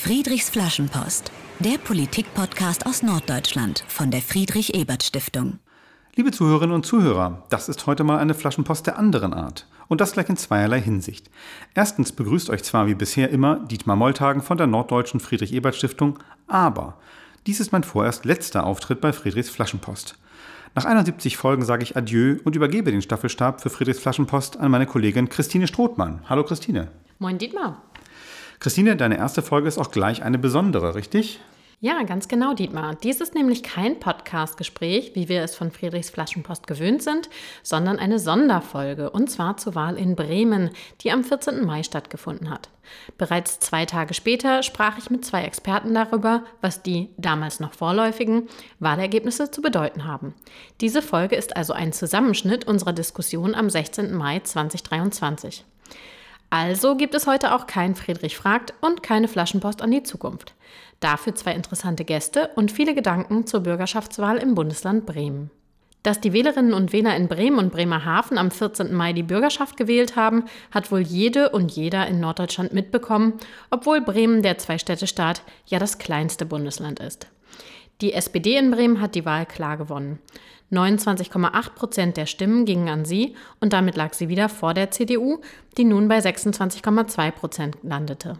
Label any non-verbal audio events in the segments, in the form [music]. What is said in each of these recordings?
Friedrichs Flaschenpost, der Politikpodcast aus Norddeutschland von der Friedrich-Ebert-Stiftung. Liebe Zuhörerinnen und Zuhörer, das ist heute mal eine Flaschenpost der anderen Art. Und das gleich in zweierlei Hinsicht. Erstens begrüßt euch zwar wie bisher immer Dietmar Molltagen von der Norddeutschen Friedrich-Ebert-Stiftung, aber dies ist mein vorerst letzter Auftritt bei Friedrichs Flaschenpost. Nach 71 Folgen sage ich Adieu und übergebe den Staffelstab für Friedrichs Flaschenpost an meine Kollegin Christine Strothmann. Hallo Christine. Moin Dietmar. Christine, deine erste Folge ist auch gleich eine besondere, richtig? Ja, ganz genau, Dietmar. Dies ist nämlich kein Podcast-Gespräch, wie wir es von Friedrichs Flaschenpost gewöhnt sind, sondern eine Sonderfolge, und zwar zur Wahl in Bremen, die am 14. Mai stattgefunden hat. Bereits zwei Tage später sprach ich mit zwei Experten darüber, was die damals noch vorläufigen Wahlergebnisse zu bedeuten haben. Diese Folge ist also ein Zusammenschnitt unserer Diskussion am 16. Mai 2023. Also gibt es heute auch kein Friedrich fragt und keine Flaschenpost an die Zukunft. Dafür zwei interessante Gäste und viele Gedanken zur Bürgerschaftswahl im Bundesland Bremen. Dass die Wählerinnen und Wähler in Bremen und Bremerhaven am 14. Mai die Bürgerschaft gewählt haben, hat wohl jede und jeder in Norddeutschland mitbekommen, obwohl Bremen der Zwei-Städte-Staat ja das kleinste Bundesland ist. Die SPD in Bremen hat die Wahl klar gewonnen. 29,8 Prozent der Stimmen gingen an sie und damit lag sie wieder vor der CDU, die nun bei 26,2 Prozent landete.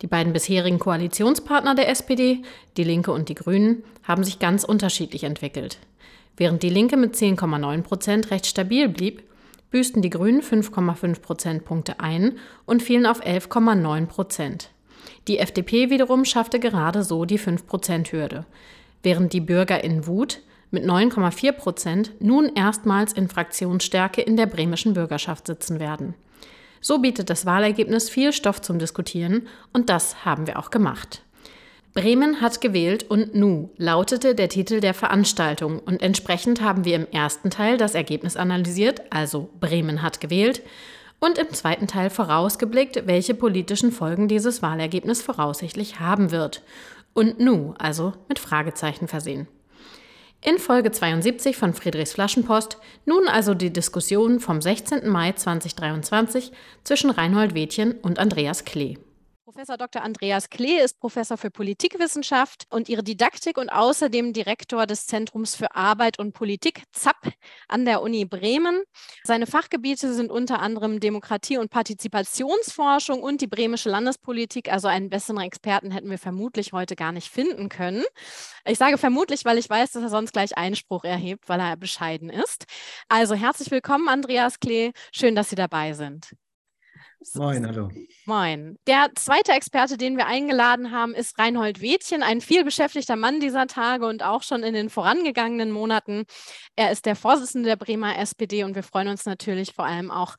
Die beiden bisherigen Koalitionspartner der SPD, die Linke und die Grünen, haben sich ganz unterschiedlich entwickelt. Während die Linke mit 10,9 Prozent recht stabil blieb, büßten die Grünen 5,5 Prozentpunkte ein und fielen auf 11,9 Prozent. Die FDP wiederum schaffte gerade so die 5-Prozent-Hürde, während die Bürger in Wut mit 9,4 Prozent nun erstmals in Fraktionsstärke in der bremischen Bürgerschaft sitzen werden. So bietet das Wahlergebnis viel Stoff zum Diskutieren und das haben wir auch gemacht. Bremen hat gewählt und Nu lautete der Titel der Veranstaltung und entsprechend haben wir im ersten Teil das Ergebnis analysiert, also Bremen hat gewählt, und im zweiten Teil vorausgeblickt, welche politischen Folgen dieses Wahlergebnis voraussichtlich haben wird. Und Nu, also mit Fragezeichen versehen. In Folge 72 von Friedrichs Flaschenpost nun also die Diskussion vom 16. Mai 2023 zwischen Reinhold Wädchen und Andreas Klee. Professor Dr. Andreas Klee ist Professor für Politikwissenschaft und ihre Didaktik und außerdem Direktor des Zentrums für Arbeit und Politik ZAP an der Uni Bremen. Seine Fachgebiete sind unter anderem Demokratie- und Partizipationsforschung und die bremische Landespolitik. Also einen besseren Experten hätten wir vermutlich heute gar nicht finden können. Ich sage vermutlich, weil ich weiß, dass er sonst gleich Einspruch erhebt, weil er bescheiden ist. Also herzlich willkommen, Andreas Klee. Schön, dass Sie dabei sind. Moin, hallo. Moin. Der zweite Experte, den wir eingeladen haben, ist Reinhold Wädchen, ein vielbeschäftigter Mann dieser Tage und auch schon in den vorangegangenen Monaten. Er ist der Vorsitzende der Bremer SPD und wir freuen uns natürlich vor allem auch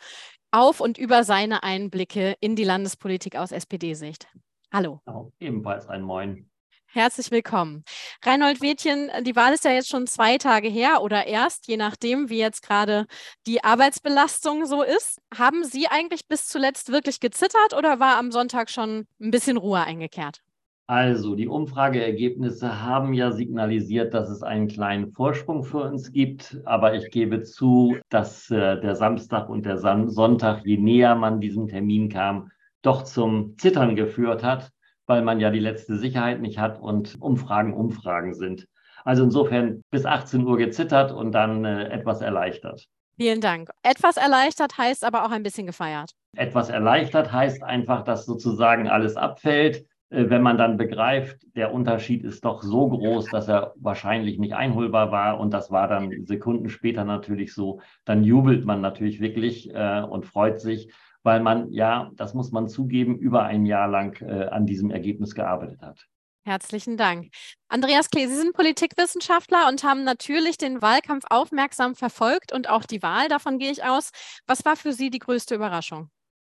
auf und über seine Einblicke in die Landespolitik aus SPD-Sicht. Hallo. Auch ebenfalls ein Moin. Herzlich willkommen. Reinhold Wädchen, die Wahl ist ja jetzt schon zwei Tage her oder erst, je nachdem, wie jetzt gerade die Arbeitsbelastung so ist. Haben Sie eigentlich bis zuletzt wirklich gezittert oder war am Sonntag schon ein bisschen Ruhe eingekehrt? Also, die Umfrageergebnisse haben ja signalisiert, dass es einen kleinen Vorsprung für uns gibt. Aber ich gebe zu, dass äh, der Samstag und der Sonntag, je näher man diesem Termin kam, doch zum Zittern geführt hat weil man ja die letzte Sicherheit nicht hat und Umfragen Umfragen sind. Also insofern bis 18 Uhr gezittert und dann äh, etwas erleichtert. Vielen Dank. Etwas erleichtert heißt aber auch ein bisschen gefeiert. Etwas erleichtert heißt einfach, dass sozusagen alles abfällt. Äh, wenn man dann begreift, der Unterschied ist doch so groß, dass er wahrscheinlich nicht einholbar war und das war dann Sekunden später natürlich so, dann jubelt man natürlich wirklich äh, und freut sich weil man ja, das muss man zugeben, über ein Jahr lang äh, an diesem Ergebnis gearbeitet hat. Herzlichen Dank. Andreas Klee, Sie sind Politikwissenschaftler und haben natürlich den Wahlkampf aufmerksam verfolgt und auch die Wahl, davon gehe ich aus. Was war für Sie die größte Überraschung?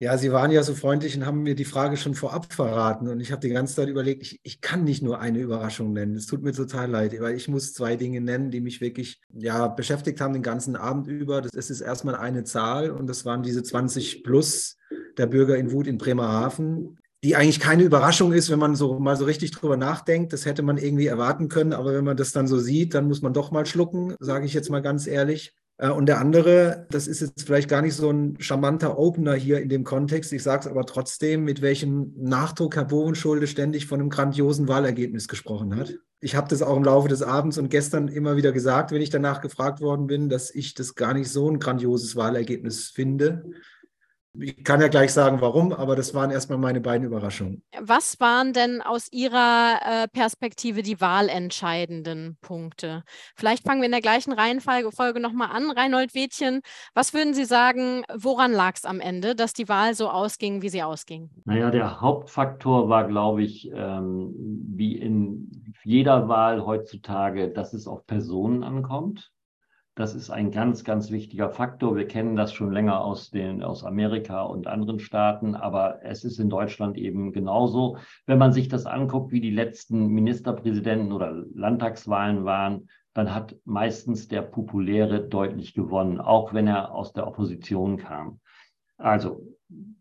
Ja, Sie waren ja so freundlich und haben mir die Frage schon vorab verraten. Und ich habe die ganze Zeit überlegt, ich, ich kann nicht nur eine Überraschung nennen. Es tut mir total leid, weil ich muss zwei Dinge nennen, die mich wirklich ja, beschäftigt haben den ganzen Abend über. Das ist erstmal eine Zahl und das waren diese 20 plus der Bürger in Wut in Bremerhaven, die eigentlich keine Überraschung ist, wenn man so mal so richtig drüber nachdenkt. Das hätte man irgendwie erwarten können, aber wenn man das dann so sieht, dann muss man doch mal schlucken, sage ich jetzt mal ganz ehrlich. Äh, und der andere, das ist jetzt vielleicht gar nicht so ein charmanter Opener hier in dem Kontext, ich sage es aber trotzdem, mit welchem Nachdruck Herr Bovenschulde ständig von einem grandiosen Wahlergebnis gesprochen hat. Ich habe das auch im Laufe des Abends und gestern immer wieder gesagt, wenn ich danach gefragt worden bin, dass ich das gar nicht so ein grandioses Wahlergebnis finde. Ich kann ja gleich sagen, warum, aber das waren erstmal meine beiden Überraschungen. Was waren denn aus Ihrer äh, Perspektive die wahlentscheidenden Punkte? Vielleicht fangen wir in der gleichen Reihenfolge nochmal an. Reinhold Wädchen, was würden Sie sagen, woran lag es am Ende, dass die Wahl so ausging, wie sie ausging? Naja, der Hauptfaktor war, glaube ich, ähm, wie in jeder Wahl heutzutage, dass es auf Personen ankommt. Das ist ein ganz, ganz wichtiger Faktor. Wir kennen das schon länger aus, den, aus Amerika und anderen Staaten, aber es ist in Deutschland eben genauso. Wenn man sich das anguckt, wie die letzten Ministerpräsidenten oder Landtagswahlen waren, dann hat meistens der Populäre deutlich gewonnen, auch wenn er aus der Opposition kam. Also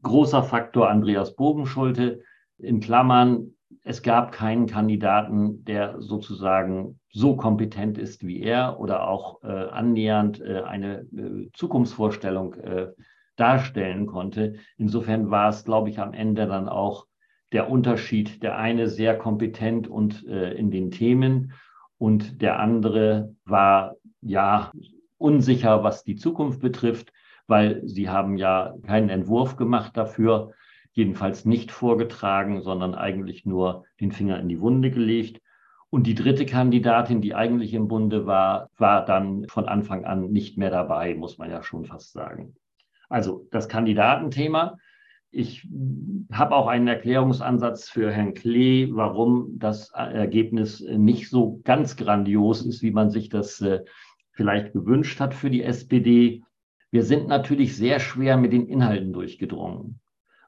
großer Faktor Andreas Bogenschulte. In Klammern, es gab keinen Kandidaten, der sozusagen so kompetent ist wie er oder auch äh, annähernd äh, eine äh, Zukunftsvorstellung äh, darstellen konnte. Insofern war es, glaube ich, am Ende dann auch der Unterschied. Der eine sehr kompetent und äh, in den Themen und der andere war ja unsicher, was die Zukunft betrifft, weil sie haben ja keinen Entwurf gemacht dafür, jedenfalls nicht vorgetragen, sondern eigentlich nur den Finger in die Wunde gelegt. Und die dritte Kandidatin, die eigentlich im Bunde war, war dann von Anfang an nicht mehr dabei, muss man ja schon fast sagen. Also das Kandidatenthema. Ich habe auch einen Erklärungsansatz für Herrn Klee, warum das Ergebnis nicht so ganz grandios ist, wie man sich das äh, vielleicht gewünscht hat für die SPD. Wir sind natürlich sehr schwer mit den Inhalten durchgedrungen.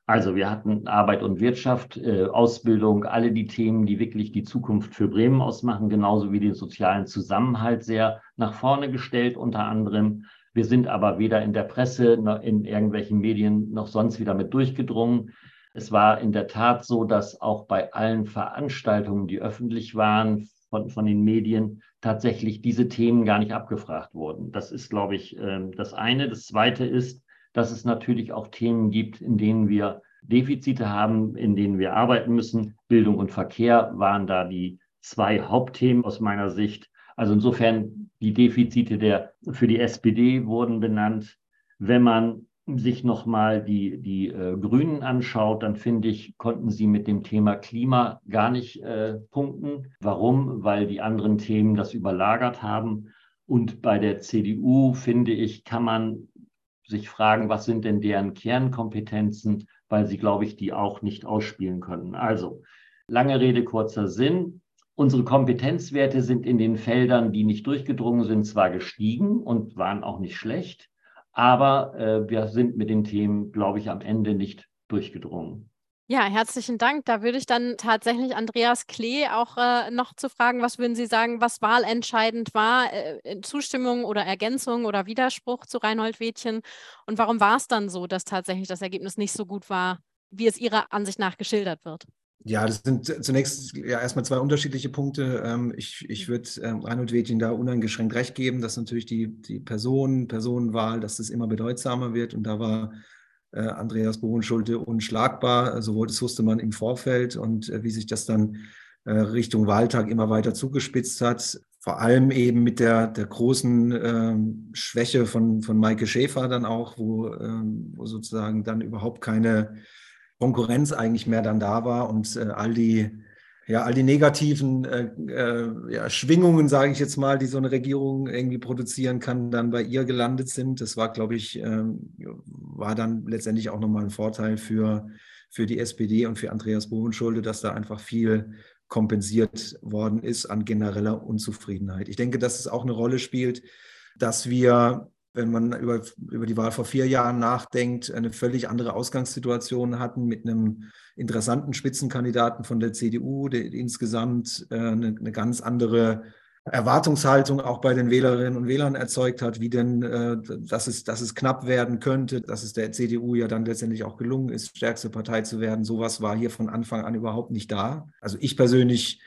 Also wir hatten Arbeit und Wirtschaft, äh, Ausbildung, alle die Themen, die wirklich die Zukunft für Bremen ausmachen, genauso wie den sozialen Zusammenhalt sehr nach vorne gestellt unter anderem. Wir sind aber weder in der Presse noch in irgendwelchen Medien noch sonst wieder mit durchgedrungen. Es war in der Tat so, dass auch bei allen Veranstaltungen, die öffentlich waren von, von den Medien, tatsächlich diese Themen gar nicht abgefragt wurden. Das ist, glaube ich, ähm, das eine. Das zweite ist, dass es natürlich auch Themen gibt, in denen wir Defizite haben, in denen wir arbeiten müssen. Bildung und Verkehr waren da die zwei Hauptthemen aus meiner Sicht. Also insofern die Defizite der, für die SPD wurden benannt. Wenn man sich nochmal die, die äh, Grünen anschaut, dann finde ich, konnten sie mit dem Thema Klima gar nicht äh, punkten. Warum? Weil die anderen Themen das überlagert haben. Und bei der CDU, finde ich, kann man sich fragen, was sind denn deren Kernkompetenzen, weil sie, glaube ich, die auch nicht ausspielen können. Also, lange Rede, kurzer Sinn. Unsere Kompetenzwerte sind in den Feldern, die nicht durchgedrungen sind, zwar gestiegen und waren auch nicht schlecht, aber äh, wir sind mit den Themen, glaube ich, am Ende nicht durchgedrungen. Ja, herzlichen Dank. Da würde ich dann tatsächlich Andreas Klee auch äh, noch zu fragen, was würden Sie sagen, was wahlentscheidend war, äh, Zustimmung oder Ergänzung oder Widerspruch zu Reinhold Wädchen? Und warum war es dann so, dass tatsächlich das Ergebnis nicht so gut war, wie es Ihrer Ansicht nach geschildert wird? Ja, das sind zunächst ja erstmal zwei unterschiedliche Punkte. Ähm, ich, ich würde ähm, Reinhold Wädchen da uneingeschränkt recht geben, dass natürlich die, die Person, Personenwahl, dass das immer bedeutsamer wird. Und da war Andreas Bohenschulte unschlagbar. So das wusste man im Vorfeld und äh, wie sich das dann äh, Richtung Wahltag immer weiter zugespitzt hat. Vor allem eben mit der, der großen ähm, Schwäche von, von Maike Schäfer dann auch, wo, ähm, wo sozusagen dann überhaupt keine Konkurrenz eigentlich mehr dann da war und äh, all die ja, all die negativen äh, äh, ja, Schwingungen, sage ich jetzt mal, die so eine Regierung irgendwie produzieren kann, dann bei ihr gelandet sind. Das war, glaube ich, ähm, war dann letztendlich auch nochmal ein Vorteil für, für die SPD und für Andreas Bovenschulde, dass da einfach viel kompensiert worden ist an genereller Unzufriedenheit. Ich denke, dass es auch eine Rolle spielt, dass wir wenn man über, über die Wahl vor vier Jahren nachdenkt, eine völlig andere Ausgangssituation hatten mit einem interessanten Spitzenkandidaten von der CDU, der insgesamt äh, eine, eine, ganz andere Erwartungshaltung auch bei den Wählerinnen und Wählern erzeugt hat, wie denn, äh, dass, es, dass es knapp werden könnte, dass es der CDU ja dann letztendlich auch gelungen ist, stärkste Partei zu werden. Sowas war hier von Anfang an überhaupt nicht da. Also ich persönlich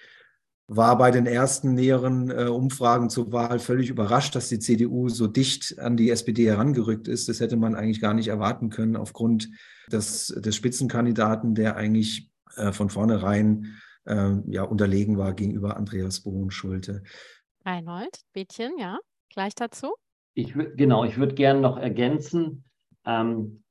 war bei den ersten näheren äh, Umfragen zur Wahl völlig überrascht, dass die CDU so dicht an die SPD herangerückt ist. Das hätte man eigentlich gar nicht erwarten können aufgrund des, des Spitzenkandidaten, der eigentlich äh, von vornherein äh, ja, unterlegen war gegenüber Andreas Bohn-Schulte. Reinhold, Bädchen, ja, gleich dazu. Ich genau, ich würde gerne noch ergänzen. Ähm,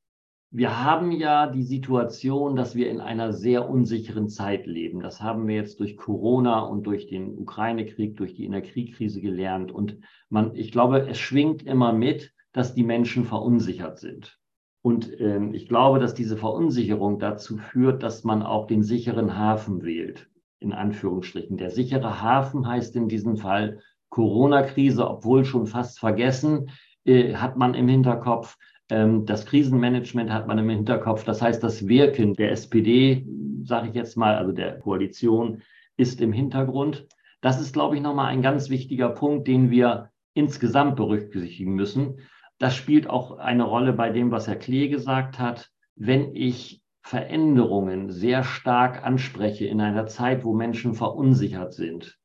wir haben ja die Situation, dass wir in einer sehr unsicheren Zeit leben. Das haben wir jetzt durch Corona und durch den Ukraine-Krieg, durch die Energiekrise gelernt. Und man, ich glaube, es schwingt immer mit, dass die Menschen verunsichert sind. Und ähm, ich glaube, dass diese Verunsicherung dazu führt, dass man auch den sicheren Hafen wählt, in Anführungsstrichen. Der sichere Hafen heißt in diesem Fall Corona-Krise, obwohl schon fast vergessen, äh, hat man im Hinterkopf, das Krisenmanagement hat man im Hinterkopf. Das heißt, das Wirken der SPD, sage ich jetzt mal, also der Koalition, ist im Hintergrund. Das ist, glaube ich, nochmal ein ganz wichtiger Punkt, den wir insgesamt berücksichtigen müssen. Das spielt auch eine Rolle bei dem, was Herr Klee gesagt hat. Wenn ich Veränderungen sehr stark anspreche in einer Zeit, wo Menschen verunsichert sind,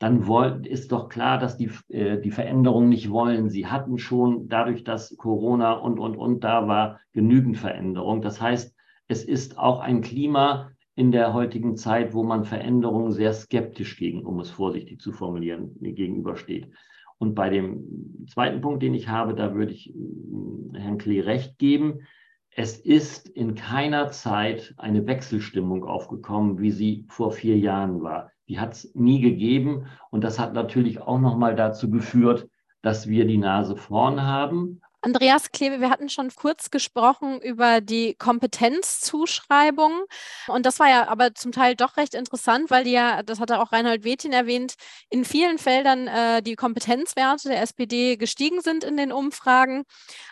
dann ist doch klar, dass die, äh, die Veränderung nicht wollen. Sie hatten schon dadurch, dass Corona und, und, und da war, genügend Veränderung. Das heißt, es ist auch ein Klima in der heutigen Zeit, wo man Veränderungen sehr skeptisch gegen, um es vorsichtig zu formulieren, gegenübersteht. Und bei dem zweiten Punkt, den ich habe, da würde ich äh, Herrn Klee recht geben. Es ist in keiner Zeit eine Wechselstimmung aufgekommen, wie sie vor vier Jahren war. Die hat es nie gegeben. Und das hat natürlich auch nochmal dazu geführt, dass wir die Nase vorn haben. Andreas Klebe, wir hatten schon kurz gesprochen über die Kompetenzzuschreibung. Und das war ja aber zum Teil doch recht interessant, weil die ja, das hatte auch Reinhold Wethin erwähnt, in vielen Feldern äh, die Kompetenzwerte der SPD gestiegen sind in den Umfragen.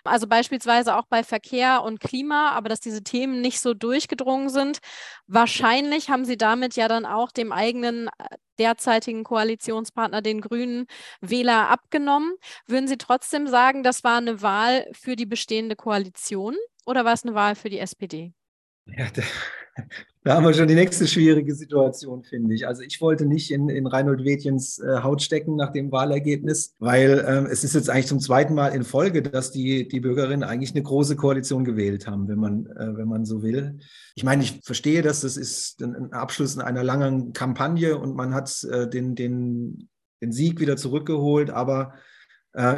Also beispielsweise auch bei Verkehr und Klima, aber dass diese Themen nicht so durchgedrungen sind. Wahrscheinlich haben sie damit ja dann auch dem eigenen äh, derzeitigen Koalitionspartner, den Grünen, Wähler abgenommen. Würden Sie trotzdem sagen, das war eine Wahl für die bestehende Koalition oder war es eine Wahl für die SPD? Ja, da, haben wir schon die nächste schwierige Situation, finde ich. Also ich wollte nicht in, in Reinhold Wädchens äh, Haut stecken nach dem Wahlergebnis, weil ähm, es ist jetzt eigentlich zum zweiten Mal in Folge, dass die, die Bürgerinnen eigentlich eine große Koalition gewählt haben, wenn man, äh, wenn man so will. Ich meine, ich verstehe das, das ist ein Abschluss einer langen Kampagne und man hat äh, den, den, den Sieg wieder zurückgeholt, aber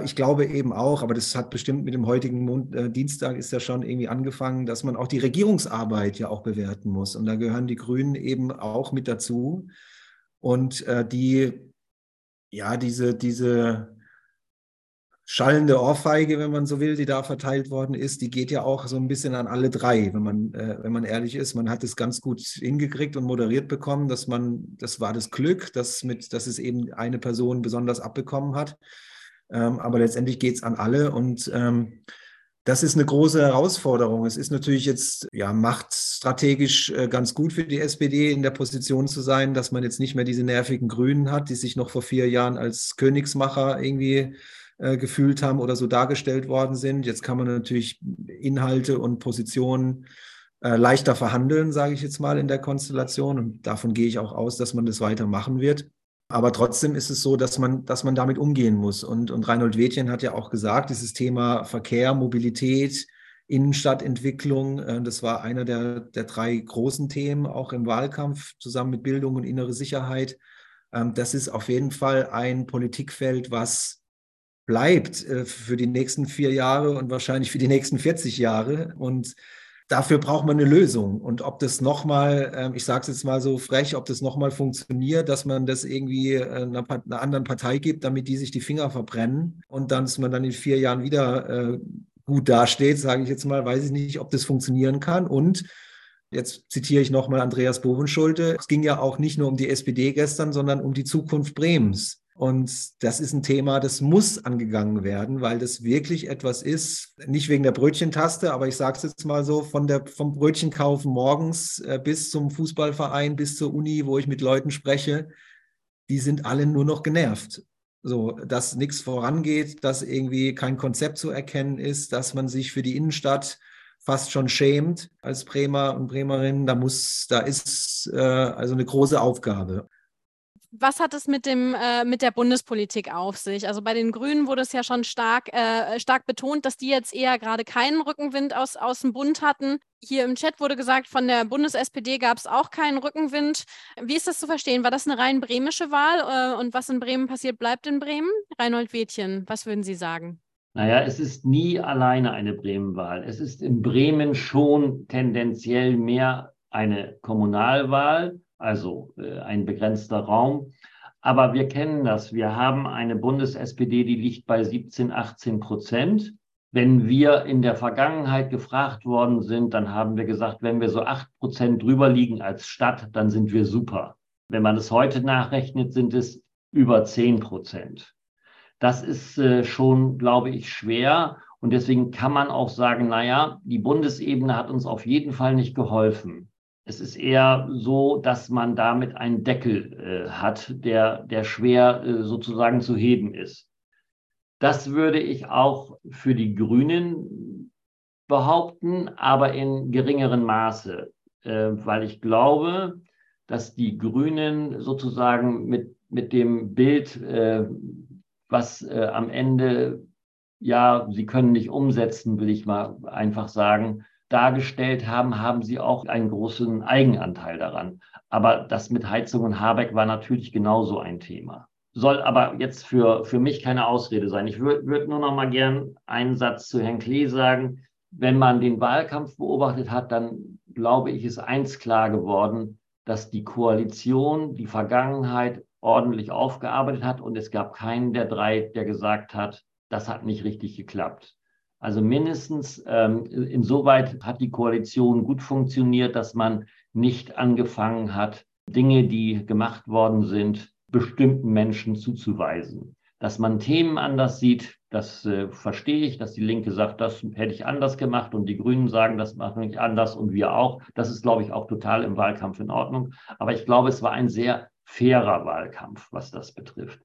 ich glaube eben auch, aber das hat bestimmt mit dem heutigen Mond, äh, Dienstag ist ja schon irgendwie angefangen, dass man auch die Regierungsarbeit ja auch bewerten muss. Und da gehören die Grünen eben auch mit dazu. Und äh, die, ja, diese, diese schallende Ohrfeige, wenn man so will, die da verteilt worden ist, die geht ja auch so ein bisschen an alle drei, wenn man, äh, wenn man ehrlich ist. Man hat es ganz gut hingekriegt und moderiert bekommen, dass man, das war das Glück, dass, mit, dass es eben eine Person besonders abbekommen hat. Ähm, aber letztendlich geht es an alle und ähm, das ist eine große Herausforderung. Es ist natürlich jetzt ja machtstrategisch äh, ganz gut für die SPD in der Position zu sein, dass man jetzt nicht mehr diese nervigen Grünen hat, die sich noch vor vier Jahren als Königsmacher irgendwie äh, gefühlt haben oder so dargestellt worden sind. Jetzt kann man natürlich Inhalte und Positionen äh, leichter verhandeln, sage ich jetzt mal in der Konstellation. Und davon gehe ich auch aus, dass man das weiter machen wird. Aber trotzdem ist es so, dass man, dass man damit umgehen muss. Und, und Reinhold Wädchen hat ja auch gesagt, dieses Thema Verkehr, Mobilität, Innenstadtentwicklung, äh, das war einer der, der drei großen Themen, auch im Wahlkampf, zusammen mit Bildung und innere Sicherheit. Ähm, das ist auf jeden Fall ein Politikfeld, was bleibt äh, für die nächsten vier Jahre und wahrscheinlich für die nächsten 40 Jahre. Und dafür braucht man eine Lösung. Und ob das nochmal, äh, ich sage es jetzt mal so frech, ob das nochmal funktioniert, dass man das irgendwie äh, einer, einer, anderen Partei gibt, damit die sich die Finger verbrennen und dann, dass man dann in vier Jahren wieder äh, gut dasteht, sage ich jetzt mal, weiß ich nicht, ob das funktionieren kann. Und Jetzt zitiere ich nochmal Andreas Bovenschulte. Es ging ja auch nicht nur um die SPD gestern, sondern um die Zukunft Bremens. Und das ist ein Thema, das muss angegangen werden, weil das wirklich etwas ist, nicht wegen der Brötchentaste, aber ich sage es jetzt mal so, von der, vom Brötchenkaufen morgens äh, bis zum Fußballverein, bis zur Uni, wo ich mit Leuten spreche, die sind alle nur noch genervt. So, dass nichts vorangeht, dass irgendwie kein Konzept zu erkennen ist, dass man sich für die Innenstadt fast schon schämt als Bremer und Bremerin. Da muss, da ist äh, also eine große Aufgabe. Was hat es mit, dem, äh, mit der Bundespolitik auf sich? Also bei den Grünen wurde es ja schon stark, äh, stark betont, dass die jetzt eher gerade keinen Rückenwind aus, aus dem Bund hatten. Hier im Chat wurde gesagt, von der Bundes-SPD gab es auch keinen Rückenwind. Wie ist das zu verstehen? War das eine rein bremische Wahl? Äh, und was in Bremen passiert, bleibt in Bremen? Reinhold Wädchen, was würden Sie sagen? Naja, es ist nie alleine eine Bremenwahl. Es ist in Bremen schon tendenziell mehr eine Kommunalwahl, also äh, ein begrenzter Raum. Aber wir kennen das. Wir haben eine Bundes-SPD, die liegt bei 17, 18 Prozent. Wenn wir in der Vergangenheit gefragt worden sind, dann haben wir gesagt, wenn wir so acht Prozent drüber liegen als Stadt, dann sind wir super. Wenn man es heute nachrechnet, sind es über zehn Prozent. Das ist äh, schon, glaube ich, schwer. Und deswegen kann man auch sagen, naja, die Bundesebene hat uns auf jeden Fall nicht geholfen. Es ist eher so, dass man damit einen Deckel äh, hat, der, der schwer äh, sozusagen zu heben ist. Das würde ich auch für die Grünen behaupten, aber in geringerem Maße, äh, weil ich glaube, dass die Grünen sozusagen mit, mit dem Bild, äh, was äh, am Ende, ja, sie können nicht umsetzen, will ich mal einfach sagen, dargestellt haben, haben sie auch einen großen Eigenanteil daran. Aber das mit Heizung und Habeck war natürlich genauso ein Thema soll aber jetzt für, für mich keine Ausrede sein. Ich würde würd nur noch mal gern einen Satz zu Herrn Klee sagen. Wenn man den Wahlkampf beobachtet hat, dann glaube ich, ist eins klar geworden, dass die Koalition die Vergangenheit ordentlich aufgearbeitet hat und es gab keinen der drei, der gesagt hat, das hat nicht richtig geklappt. Also mindestens ähm, insoweit hat die Koalition gut funktioniert, dass man nicht angefangen hat, Dinge, die gemacht worden sind, bestimmten Menschen zuzuweisen. Dass man Themen anders sieht, das äh, verstehe ich, dass die Linke sagt, das hätte ich anders gemacht und die Grünen sagen, das machen wir anders und wir auch. Das ist, glaube ich, auch total im Wahlkampf in Ordnung. Aber ich glaube, es war ein sehr fairer Wahlkampf, was das betrifft.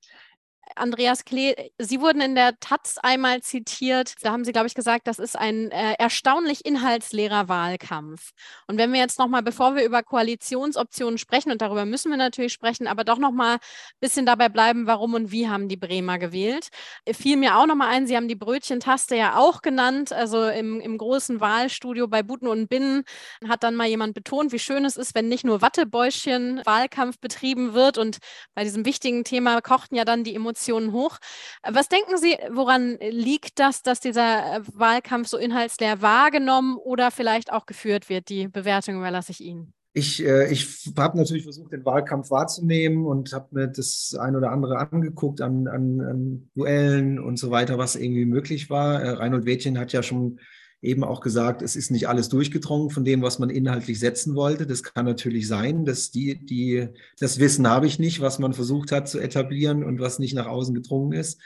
Andreas Klee, Sie wurden in der Taz einmal zitiert. Da haben Sie, glaube ich, gesagt, das ist ein äh, erstaunlich inhaltsleerer Wahlkampf. Und wenn wir jetzt nochmal, bevor wir über Koalitionsoptionen sprechen, und darüber müssen wir natürlich sprechen, aber doch nochmal ein bisschen dabei bleiben, warum und wie haben die Bremer gewählt. Fiel mir auch nochmal ein, Sie haben die Brötchentaste ja auch genannt. Also im, im großen Wahlstudio bei Buten und Binnen hat dann mal jemand betont, wie schön es ist, wenn nicht nur Wattebäuschen Wahlkampf betrieben wird. Und bei diesem wichtigen Thema kochten ja dann die Emotionen Emotionen hoch. Was denken Sie, woran liegt das, dass dieser äh, Wahlkampf so inhaltsleer wahrgenommen oder vielleicht auch geführt wird? Die Bewertung überlasse ich Ihnen. Ich, äh, ich habe natürlich versucht, den Wahlkampf wahrzunehmen und habe mir das ein oder andere angeguckt an, an, an, Duellen und so weiter, was irgendwie möglich war. Äh, Reinhold Wädchen hat ja schon eben auch gesagt, es ist nicht alles durchgedrungen von dem, was man inhaltlich setzen wollte. Das kann natürlich sein, dass die, die, das Wissen habe ich nicht, was man versucht hat zu etablieren und was nicht nach außen gedrungen ist.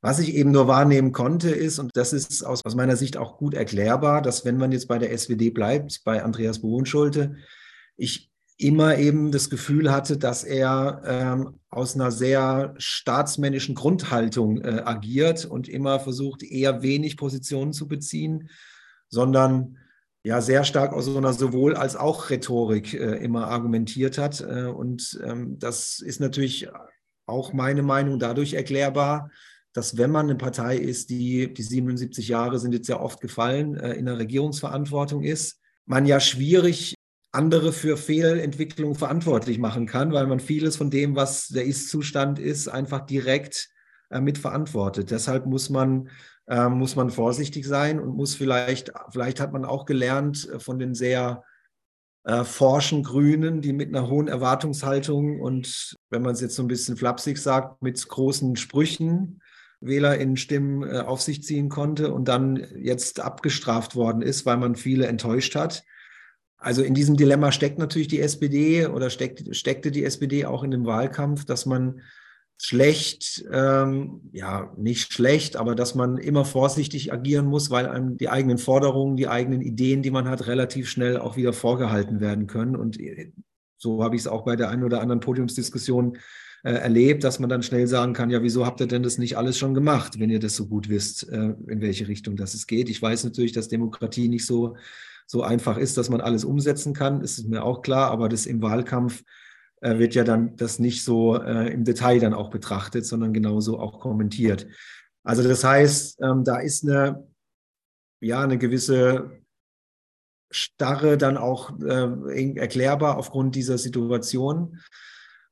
Was ich eben nur wahrnehmen konnte, ist, und das ist aus, aus meiner Sicht auch gut erklärbar, dass wenn man jetzt bei der SWD bleibt, bei Andreas Bohnschulte, ich immer eben das Gefühl hatte, dass er ähm, aus einer sehr staatsmännischen Grundhaltung äh, agiert und immer versucht, eher wenig Positionen zu beziehen, sondern ja sehr stark aus so einer sowohl als auch Rhetorik äh, immer argumentiert hat. Äh, und ähm, das ist natürlich auch meine Meinung dadurch erklärbar, dass wenn man eine Partei ist, die die 77 Jahre sind jetzt ja oft gefallen, äh, in der Regierungsverantwortung ist, man ja schwierig andere für Fehlentwicklung verantwortlich machen kann, weil man vieles von dem, was der Ist-Zustand ist, einfach direkt äh, mitverantwortet. Deshalb muss man, äh, muss man vorsichtig sein und muss vielleicht, vielleicht hat man auch gelernt äh, von den sehr äh, forschen Grünen, die mit einer hohen Erwartungshaltung und, wenn man es jetzt so ein bisschen flapsig sagt, mit großen Sprüchen Wähler in Stimmen äh, auf sich ziehen konnte und dann jetzt abgestraft worden ist, weil man viele enttäuscht hat. Also in diesem Dilemma steckt natürlich die SPD oder steckt, steckte die SPD auch in dem Wahlkampf, dass man schlecht, ähm, ja, nicht schlecht, aber dass man immer vorsichtig agieren muss, weil einem die eigenen Forderungen, die eigenen Ideen, die man hat, relativ schnell auch wieder vorgehalten werden können. Und äh, so habe ich es auch bei der einen oder anderen Podiumsdiskussion äh, erlebt, dass man dann schnell sagen kann, ja, wieso habt ihr denn das nicht alles schon gemacht, wenn ihr das so gut wisst, äh, in welche Richtung das es geht. Ich weiß natürlich, dass Demokratie nicht so so einfach ist, dass man alles umsetzen kann, ist mir auch klar, aber das im Wahlkampf äh, wird ja dann das nicht so äh, im Detail dann auch betrachtet, sondern genauso auch kommentiert. Also das heißt, ähm, da ist eine, ja, eine gewisse Starre dann auch äh, erklärbar aufgrund dieser Situation.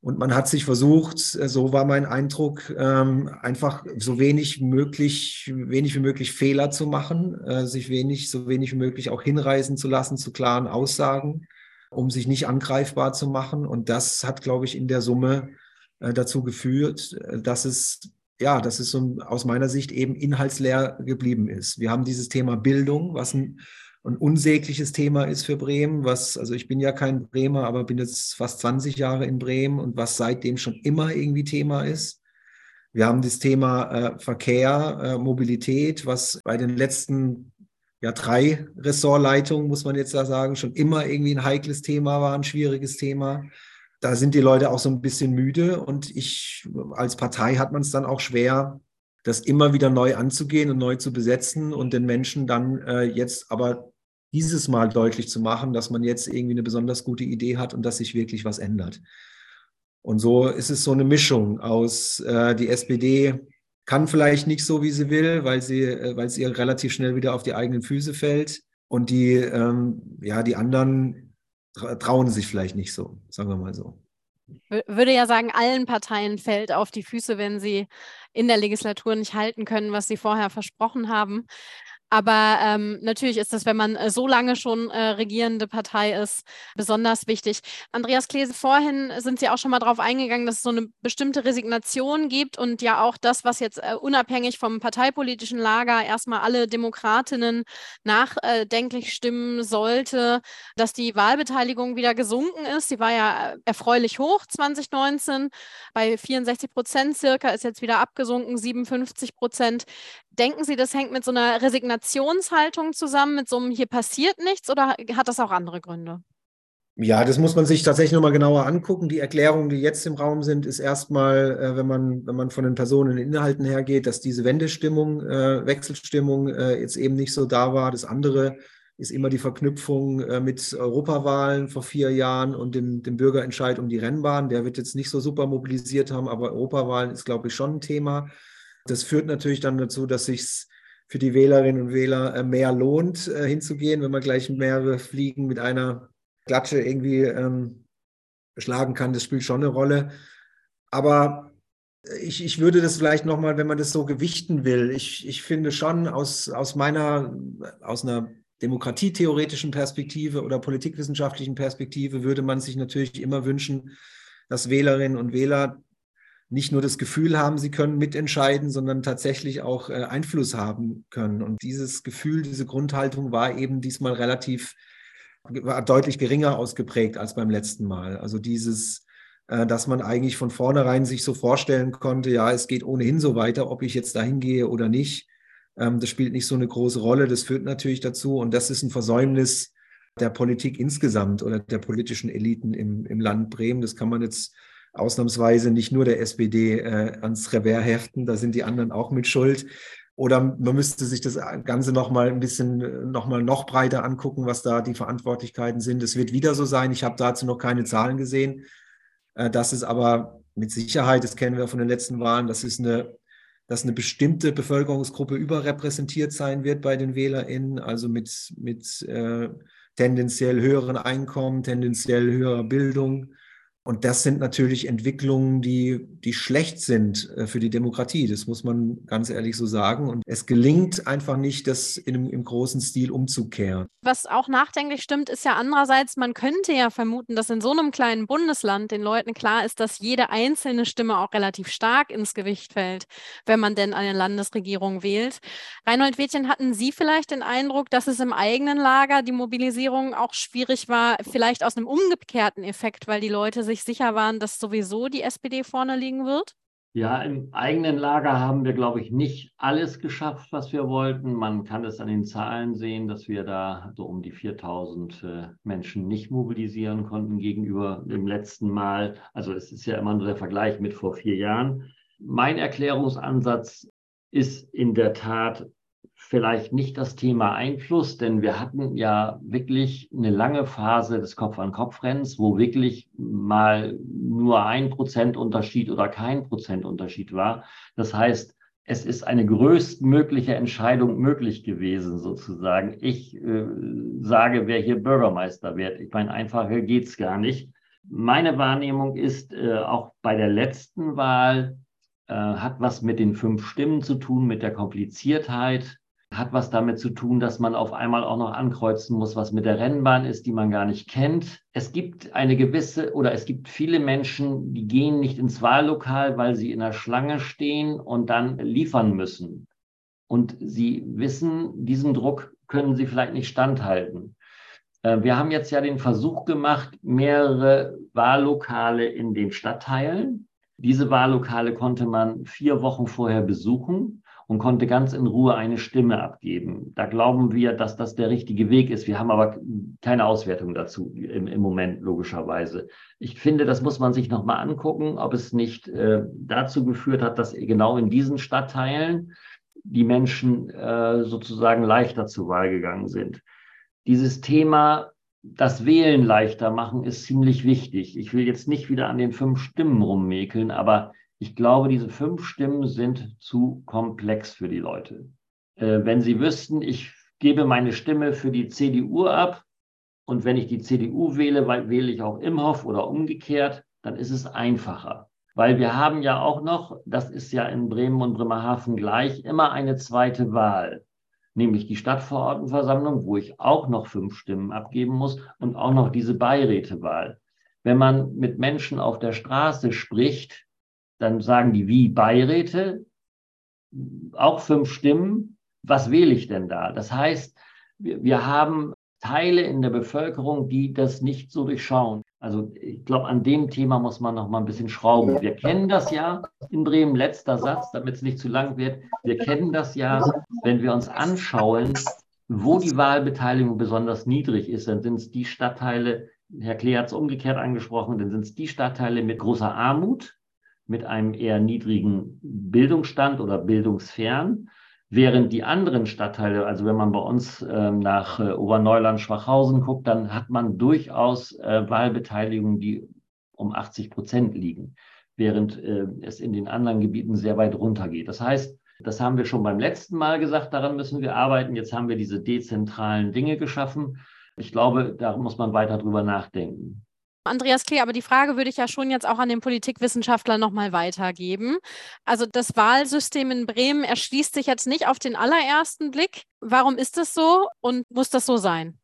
Und man hat sich versucht, äh, so war mein Eindruck, ähm, einfach so wenig möglich, wenig wie möglich Fehler zu machen, äh, sich wenig, so wenig wie möglich auch hinreisen zu lassen zu klaren Aussagen, um sich nicht angreifbar zu machen. Und das hat, glaube ich, in der Summe äh, dazu geführt, dass es ja, dass es so aus meiner Sicht eben inhaltsleer geblieben ist. Wir haben dieses Thema Bildung, was ein ein unsägliches Thema ist für Bremen, was, also ich bin ja kein Bremer, aber bin jetzt fast 20 Jahre in Bremen und was seitdem schon immer irgendwie Thema ist. Wir haben das Thema äh, Verkehr, äh, Mobilität, was bei den letzten ja, drei Ressortleitungen, muss man jetzt da sagen, schon immer irgendwie ein heikles Thema war, ein schwieriges Thema. Da sind die Leute auch so ein bisschen müde und ich, als Partei hat man es dann auch schwer, das immer wieder neu anzugehen und neu zu besetzen und den Menschen dann äh, jetzt aber dieses Mal deutlich zu machen, dass man jetzt irgendwie eine besonders gute Idee hat und dass sich wirklich was ändert. Und so ist es so eine Mischung aus, äh, die SPD kann vielleicht nicht so, wie sie will, weil sie, äh, weil es ihr relativ schnell wieder auf die eigenen Füße fällt. Und die, ähm, ja, die anderen trauen sich vielleicht nicht so, sagen wir mal so würde ja sagen, allen Parteien fällt auf die Füße, wenn sie in der Legislatur nicht halten können, was sie vorher versprochen haben. Aber ähm, natürlich ist das, wenn man äh, so lange schon äh, regierende Partei ist, besonders wichtig. Andreas Klese, vorhin sind Sie auch schon mal darauf eingegangen, dass es so eine bestimmte Resignation gibt und ja auch das, was jetzt äh, unabhängig vom parteipolitischen Lager erstmal alle Demokratinnen nachdenklich stimmen sollte, dass die Wahlbeteiligung wieder gesunken ist. Sie war ja äh, erfreulich hoch 2019, bei 64 Prozent circa, ist jetzt wieder abgesunken, 57 Prozent. Denken Sie, das hängt mit so einer Resignationshaltung zusammen, mit so einem hier passiert nichts oder hat das auch andere Gründe? Ja, das muss man sich tatsächlich nochmal genauer angucken. Die Erklärungen, die jetzt im Raum sind, ist erstmal, äh, wenn, man, wenn man von den Personen in Inhalten hergeht, dass diese Wendestimmung, äh, Wechselstimmung äh, jetzt eben nicht so da war. Das andere ist immer die Verknüpfung mit Europawahlen vor vier Jahren und dem, dem Bürgerentscheid um die Rennbahn. Der wird jetzt nicht so super mobilisiert haben, aber Europawahlen ist, glaube ich, schon ein Thema. Das führt natürlich dann dazu, dass sich für die Wählerinnen und Wähler äh, mehr lohnt, äh, hinzugehen, wenn man gleich mehrere Fliegen mit einer Klatsche irgendwie ähm, schlagen kann. Das spielt schon eine Rolle. Aber ich, ich würde das vielleicht nochmal, wenn man das so gewichten will, ich, ich finde schon aus, aus meiner, aus einer demokratietheoretischen Perspektive oder politikwissenschaftlichen Perspektive würde man sich natürlich immer wünschen, dass Wählerinnen und Wähler nicht nur das Gefühl haben, sie können mitentscheiden, sondern tatsächlich auch äh, Einfluss haben können. Und dieses Gefühl, diese Grundhaltung war eben diesmal relativ, war deutlich geringer ausgeprägt als beim letzten Mal. Also dieses, äh, dass man eigentlich von vornherein sich so vorstellen konnte, ja, es geht ohnehin so weiter, ob ich jetzt dahin gehe oder nicht. Ähm, das spielt nicht so eine große Rolle. Das führt natürlich dazu. Und das ist ein Versäumnis der Politik insgesamt oder der politischen Eliten im, im Land Bremen. Das kann man jetzt ausnahmsweise nicht nur der SPD äh, ans Revers heften, da sind die anderen auch mit Schuld. Oder man müsste sich das Ganze nochmal ein bisschen noch mal noch breiter angucken, was da die Verantwortlichkeiten sind. Es wird wieder so sein. Ich habe dazu noch keine Zahlen gesehen. Äh, das ist aber mit Sicherheit, das kennen wir von den letzten Wahlen, das ist eine, dass eine bestimmte Bevölkerungsgruppe überrepräsentiert sein wird bei den WählerInnen, also mit, mit äh, tendenziell höheren Einkommen, tendenziell höherer Bildung, und das sind natürlich Entwicklungen, die, die schlecht sind äh, für die Demokratie. Das muss man ganz ehrlich so sagen. Und es gelingt einfach nicht, das in, im großen Stil umzukehren. Was auch nachdenklich stimmt, ist ja andererseits, man könnte ja vermuten, dass in so einem kleinen Bundesland den Leuten klar ist, dass jede einzelne Stimme auch relativ stark ins Gewicht fällt, wenn man denn eine Landesregierung wählt. Reinhold Wädchen, hatten Sie vielleicht den Eindruck, dass es im eigenen Lager die Mobilisierung auch schwierig war, vielleicht aus einem umgekehrten Effekt, weil die Leute sich sicher waren, dass sowieso die SPD vorne liegen wird? Ja, im eigenen Lager haben wir, glaube ich, nicht alles geschafft, was wir wollten. Man kann es an den Zahlen sehen, dass wir da so um die 4000 äh, Menschen nicht mobilisieren konnten gegenüber dem letzten Mal. Also es ist ja immer nur der Vergleich mit vor vier Jahren. Mein Erklärungsansatz ist in der Tat vielleicht nicht das Thema Einfluss, denn wir hatten ja wirklich eine lange Phase des Kopf-an-Kopf-Rennens, wo wirklich mal nur ein Prozent Unterschied oder kein Prozent Unterschied war. Das heißt, es ist eine größtmögliche Entscheidung möglich gewesen, sozusagen. Ich äh, sage, wer hier Bürgermeister wird. Ich meine, einfacher geht es gar nicht. Meine Wahrnehmung ist, äh, auch bei der letzten Wahl äh, hat was mit den fünf Stimmen zu tun, mit der Kompliziertheit hat was damit zu tun, dass man auf einmal auch noch ankreuzen muss, was mit der Rennbahn ist, die man gar nicht kennt. Es gibt eine gewisse oder es gibt viele Menschen, die gehen nicht ins Wahllokal, weil sie in der Schlange stehen und dann liefern müssen. Und sie wissen, diesem Druck können sie vielleicht nicht standhalten. Äh, wir haben jetzt ja den Versuch gemacht, mehrere Wahllokale in den Stadtteilen. Diese Wahllokale konnte man vier Wochen vorher besuchen und konnte ganz in Ruhe eine Stimme abgeben. Da glauben wir, dass das der richtige Weg ist. Wir haben aber keine Auswertung dazu im, im Moment, logischerweise. Ich finde, das muss man sich nochmal angucken, ob es nicht äh, dazu geführt hat, dass genau in diesen Stadtteilen die Menschen äh, sozusagen leichter zur Wahl gegangen sind. Dieses Thema das Wählen leichter machen ist ziemlich wichtig. Ich will jetzt nicht wieder an den fünf Stimmen rummäkeln, aber ich glaube, diese fünf Stimmen sind zu komplex für die Leute. Äh, wenn sie wüssten, ich gebe meine Stimme für die CDU ab und wenn ich die CDU wähle, wähle ich auch Imhoff oder umgekehrt, dann ist es einfacher. Weil wir haben ja auch noch, das ist ja in Bremen und Bremerhaven gleich, immer eine zweite Wahl, nämlich die Stadtverordnetenversammlung, wo ich auch noch fünf Stimmen abgeben muss und auch noch diese Beirätewahl. Wenn man mit Menschen auf der Straße spricht, dann sagen die wie Beiräte, auch fünf Stimmen. Was wähle ich denn da? Das heißt, wir, wir haben Teile in der Bevölkerung, die das nicht so durchschauen. Also ich glaube, an dem Thema muss man noch mal ein bisschen schrauben. Wir kennen das ja in Bremen, letzter Satz, damit es nicht zu lang wird. Wir kennen das ja, wenn wir uns anschauen, wo die Wahlbeteiligung besonders niedrig ist, dann sind es die Stadtteile, Herr Klee hat es umgekehrt angesprochen, dann sind es die Stadtteile mit großer Armut, mit einem eher niedrigen Bildungsstand oder bildungsfern, während die anderen Stadtteile, also wenn man bei uns äh, nach äh, Oberneuland, Schwachhausen guckt, dann hat man durchaus äh, Wahlbeteiligungen, die um 80 Prozent liegen, während äh, es in den anderen Gebieten sehr weit runtergeht. Das heißt, das haben wir schon beim letzten Mal gesagt, daran müssen wir arbeiten. Jetzt haben wir diese dezentralen Dinge geschaffen. Ich glaube, da muss man weiter drüber nachdenken. Andreas Klee, aber die Frage würde ich ja schon jetzt auch an den Politikwissenschaftler nochmal weitergeben. Also das Wahlsystem in Bremen erschließt sich jetzt nicht auf den allerersten Blick. Warum ist das so und muss das so sein?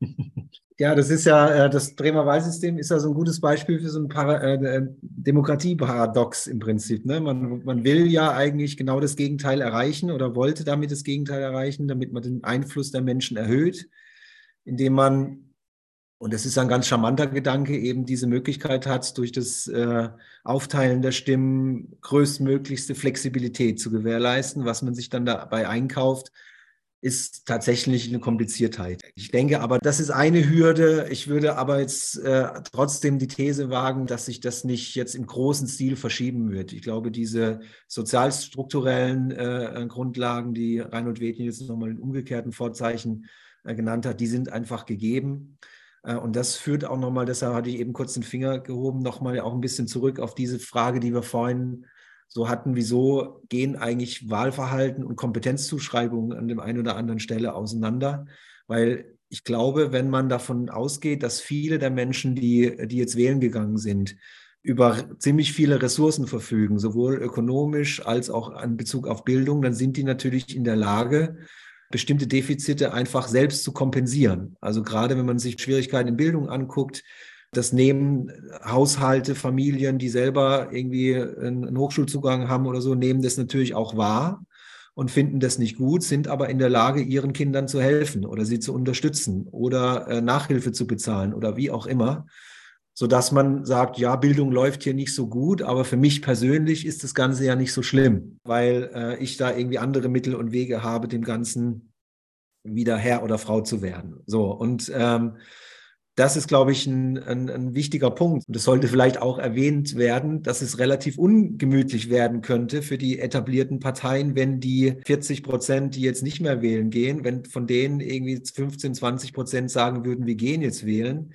[laughs] Ja, das ist ja, äh, das Bremer Wahlsystem ist ja so ein gutes Beispiel für so ein Para äh, äh, Demokratieparadox im Prinzip. Ne? Man, man will ja eigentlich genau das Gegenteil erreichen oder wollte damit das Gegenteil erreichen, damit man den Einfluss der Menschen erhöht, indem man und es ist ein ganz charmanter Gedanke, eben diese Möglichkeit hat, durch das äh, Aufteilen der Stimmen größtmöglichste Flexibilität zu gewährleisten. Was man sich dann dabei einkauft, ist tatsächlich eine Kompliziertheit. Ich denke aber, das ist eine Hürde. Ich würde aber jetzt äh, trotzdem die These wagen, dass sich das nicht jetzt im großen Stil verschieben wird. Ich glaube, diese sozialstrukturellen äh, Grundlagen, die Reinhold Wedin jetzt nochmal in umgekehrten Vorzeichen äh, genannt hat, die sind einfach gegeben. Äh, und das führt auch nochmal, deshalb hatte ich eben kurz den Finger gehoben, nochmal auch ein bisschen zurück auf diese Frage, die wir vorhin so hatten, wieso gehen eigentlich Wahlverhalten und Kompetenzzuschreibungen an dem einen oder anderen Stelle auseinander? Weil ich glaube, wenn man davon ausgeht, dass viele der Menschen, die, die jetzt wählen gegangen sind, über ziemlich viele Ressourcen verfügen, sowohl ökonomisch als auch in Bezug auf Bildung, dann sind die natürlich in der Lage, bestimmte Defizite einfach selbst zu kompensieren. Also gerade wenn man sich Schwierigkeiten in Bildung anguckt, das nehmen Haushalte, Familien, die selber irgendwie einen Hochschulzugang haben oder so, nehmen das natürlich auch wahr und finden das nicht gut, sind aber in der Lage, ihren Kindern zu helfen oder sie zu unterstützen oder äh, Nachhilfe zu bezahlen oder wie auch immer, sodass man sagt, ja, Bildung läuft hier nicht so gut, aber für mich persönlich ist das Ganze ja nicht so schlimm, weil äh, ich da irgendwie andere Mittel und Wege habe, dem Ganzen wieder Herr oder Frau zu werden. So, und ähm, das ist, glaube ich, ein, ein, ein wichtiger Punkt. Und es sollte vielleicht auch erwähnt werden, dass es relativ ungemütlich werden könnte für die etablierten Parteien, wenn die 40 Prozent, die jetzt nicht mehr wählen gehen, wenn von denen irgendwie 15, 20 Prozent sagen würden, wir gehen jetzt wählen,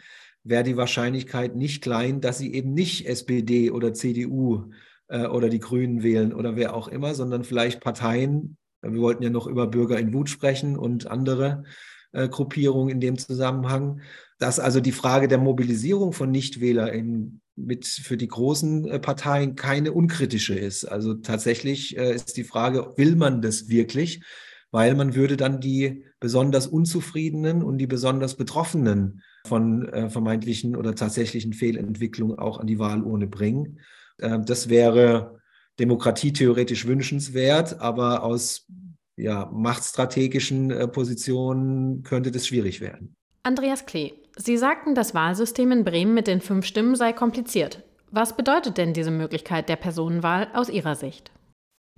wäre die Wahrscheinlichkeit nicht klein, dass sie eben nicht SPD oder CDU äh, oder die Grünen wählen oder wer auch immer, sondern vielleicht Parteien. Wir wollten ja noch über Bürger in Wut sprechen und andere äh, Gruppierungen in dem Zusammenhang dass also die Frage der Mobilisierung von NichtwählerInnen mit für die großen äh, Parteien keine unkritische ist. Also tatsächlich äh, ist die Frage, will man das wirklich? Weil man würde dann die besonders Unzufriedenen und die besonders Betroffenen von äh, vermeintlichen oder tatsächlichen Fehlentwicklungen auch an die Wahlurne bringen. Äh, das wäre demokratietheoretisch wünschenswert, aber aus ja, machtstrategischen äh, Positionen könnte das schwierig werden. Andreas Klee, Sie sagten, das Wahlsystem in Bremen mit den fünf Stimmen sei kompliziert. Was bedeutet denn diese Möglichkeit der Personenwahl aus Ihrer Sicht?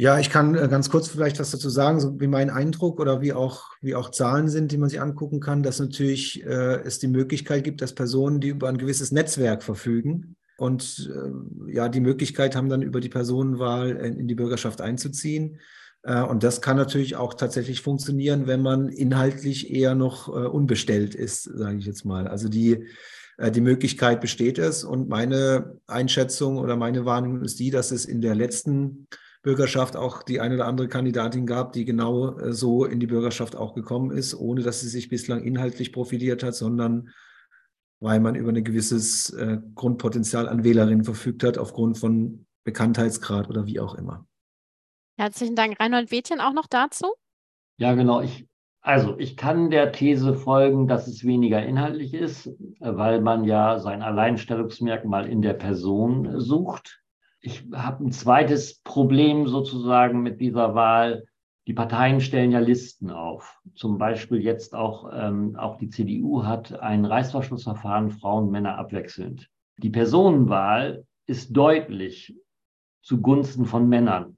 Ja, ich kann äh, ganz kurz vielleicht was dazu sagen, so wie mein Eindruck oder wie auch, wie auch Zahlen sind, die man sich angucken kann, dass natürlich äh, es die Möglichkeit gibt, dass Personen, die über ein gewisses Netzwerk verfügen und äh, ja, die Möglichkeit haben, dann über die Personenwahl in, in die Bürgerschaft einzuziehen, äh, und das kann natürlich auch tatsächlich funktionieren, wenn man inhaltlich eher noch äh, unbestellt ist, sage ich jetzt mal. Also die, äh, die Möglichkeit besteht es. Und meine Einschätzung oder meine Warnung ist die, dass es in der letzten Bürgerschaft auch die eine oder andere Kandidatin gab, die genau so in die Bürgerschaft auch gekommen ist, ohne dass sie sich bislang inhaltlich profiliert hat, sondern weil man über ein gewisses Grundpotenzial an Wählerinnen verfügt hat, aufgrund von Bekanntheitsgrad oder wie auch immer. Herzlichen Dank. Reinhold Wädchen auch noch dazu? Ja, genau. Ich, also ich kann der These folgen, dass es weniger inhaltlich ist, weil man ja sein Alleinstellungsmerkmal in der Person sucht. Ich habe ein zweites Problem sozusagen mit dieser Wahl. Die Parteien stellen ja Listen auf. Zum Beispiel jetzt auch, ähm, auch die CDU hat ein Reißverschlussverfahren Frauen und Männer abwechselnd. Die Personenwahl ist deutlich zugunsten von Männern.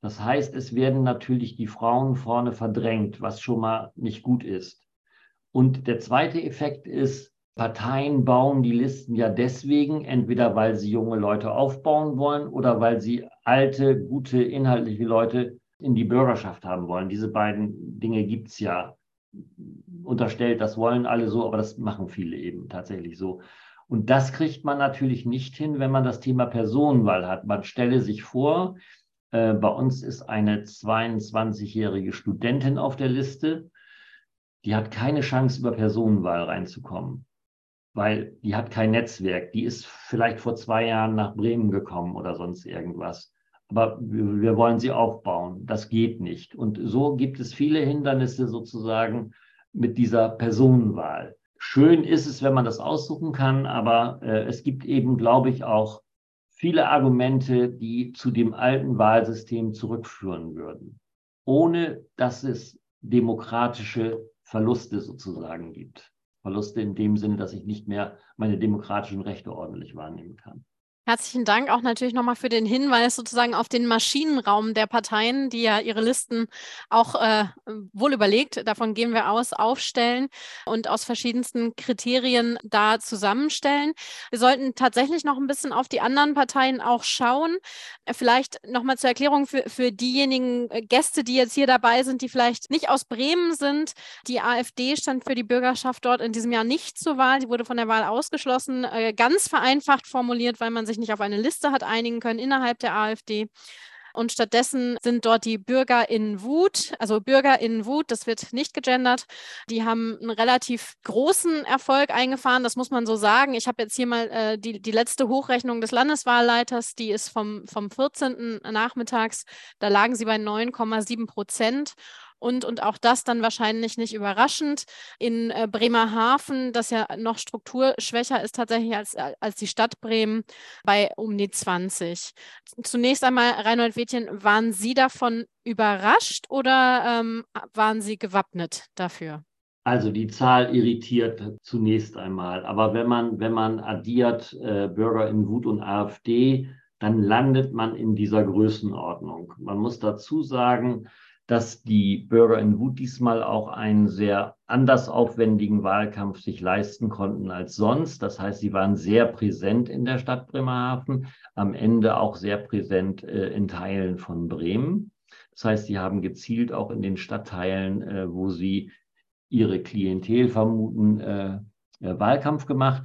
Das heißt, es werden natürlich die Frauen vorne verdrängt, was schon mal nicht gut ist. Und der zweite Effekt ist, Parteien bauen die Listen ja deswegen, entweder weil sie junge Leute aufbauen wollen oder weil sie alte, gute, inhaltliche Leute in die Bürgerschaft haben wollen. Diese beiden Dinge gibt es ja unterstellt, das wollen alle so, aber das machen viele eben tatsächlich so. Und das kriegt man natürlich nicht hin, wenn man das Thema Personenwahl hat. Man stelle sich vor, äh, bei uns ist eine 22-jährige Studentin auf der Liste. Die hat keine Chance, über Personenwahl reinzukommen, weil die hat kein Netzwerk. Die ist vielleicht vor zwei Jahren nach Bremen gekommen oder sonst irgendwas. Aber wir, wollen sie aufbauen. Das geht nicht. Und so gibt es viele Hindernisse sozusagen mit dieser Personenwahl. Schön ist es, wenn man das aussuchen kann, aber äh, es gibt eben, glaube ich, auch viele Argumente, die zu dem alten Wahlsystem zurückführen würden, ohne dass es demokratische Verluste sozusagen gibt. Verluste in dem Sinne, dass ich nicht mehr meine demokratischen Rechte ordentlich wahrnehmen kann. Herzlichen Dank auch natürlich nochmal für den Hinweis sozusagen auf den Maschinenraum der Parteien, die ja ihre Listen auch äh, wohl überlegt, davon gehen wir aus, aufstellen und aus verschiedensten Kriterien da zusammenstellen. Wir sollten tatsächlich noch ein bisschen auf die anderen Parteien auch schauen. Vielleicht nochmal zur Erklärung für, für diejenigen äh, Gäste, die jetzt hier dabei sind, die vielleicht nicht aus Bremen sind. Die AfD stand für die Bürgerschaft dort in diesem Jahr nicht zur Wahl. Sie wurde von der Wahl ausgeschlossen, äh, ganz vereinfacht formuliert, weil man sich sich nicht auf eine Liste hat einigen können innerhalb der AfD. Und stattdessen sind dort die Bürger in Wut, also Bürger in Wut, das wird nicht gegendert. Die haben einen relativ großen Erfolg eingefahren, das muss man so sagen. Ich habe jetzt hier mal äh, die, die letzte Hochrechnung des Landeswahlleiters, die ist vom, vom 14. nachmittags. Da lagen sie bei 9,7 Prozent. Und, und auch das dann wahrscheinlich nicht überraschend. In äh, Bremerhaven, das ja noch strukturschwächer ist tatsächlich als, als die Stadt Bremen, bei um die 20. Zunächst einmal, Reinhold Wädchen, waren Sie davon überrascht oder ähm, waren Sie gewappnet dafür? Also die Zahl irritiert zunächst einmal. Aber wenn man, wenn man addiert äh, Bürger in Wut und AfD, dann landet man in dieser Größenordnung. Man muss dazu sagen, dass die Bürger in Wut diesmal auch einen sehr anders aufwendigen Wahlkampf sich leisten konnten als sonst. Das heißt, sie waren sehr präsent in der Stadt Bremerhaven, am Ende auch sehr präsent äh, in Teilen von Bremen. Das heißt, sie haben gezielt auch in den Stadtteilen, äh, wo sie ihre Klientel vermuten, äh, äh Wahlkampf gemacht.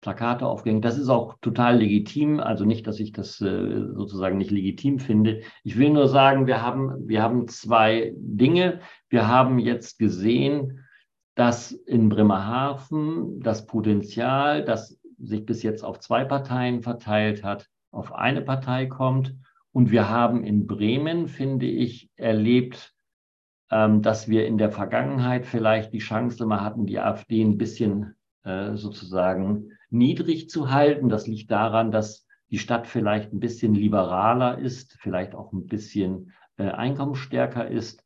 Plakate aufgehängt. Das ist auch total legitim. Also nicht, dass ich das äh, sozusagen nicht legitim finde. Ich will nur sagen, wir haben, wir haben zwei Dinge. Wir haben jetzt gesehen, dass in Bremerhaven das Potenzial, das sich bis jetzt auf zwei Parteien verteilt hat, auf eine Partei kommt. Und wir haben in Bremen, finde ich, erlebt, ähm, dass wir in der Vergangenheit vielleicht die Chance immer hatten, die AfD ein bisschen äh, sozusagen niedrig zu halten. Das liegt daran, dass die Stadt vielleicht ein bisschen liberaler ist, vielleicht auch ein bisschen äh, einkommensstärker ist.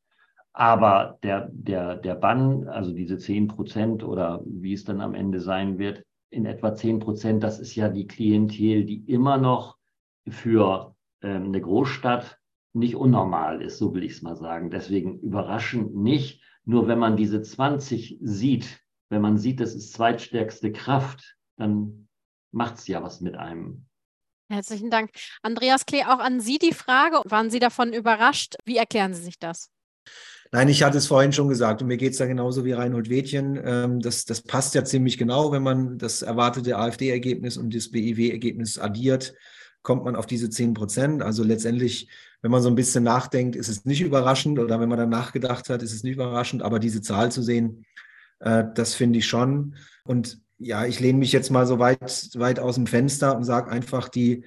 Aber der, der, der Bann, also diese 10 Prozent oder wie es dann am Ende sein wird, in etwa 10 Prozent, das ist ja die Klientel, die immer noch für ähm, eine Großstadt nicht unnormal ist, so will ich es mal sagen. Deswegen überraschend nicht. Nur wenn man diese 20 sieht, wenn man sieht, das ist zweitstärkste Kraft, dann macht es ja was mit einem. Herzlichen Dank. Andreas Klee, auch an Sie die Frage. Waren Sie davon überrascht? Wie erklären Sie sich das? Nein, ich hatte es vorhin schon gesagt und mir geht es da genauso wie Reinhold Wädchen. Ähm, das, das passt ja ziemlich genau, wenn man das erwartete AfD-Ergebnis und das BIW-Ergebnis addiert, kommt man auf diese 10 Prozent. Also letztendlich, wenn man so ein bisschen nachdenkt, ist es nicht überraschend oder wenn man dann nachgedacht hat, ist es nicht überraschend, aber diese Zahl zu sehen, äh, das finde ich schon. Und ja, ich lehne mich jetzt mal so weit, weit aus dem Fenster und sage einfach, die,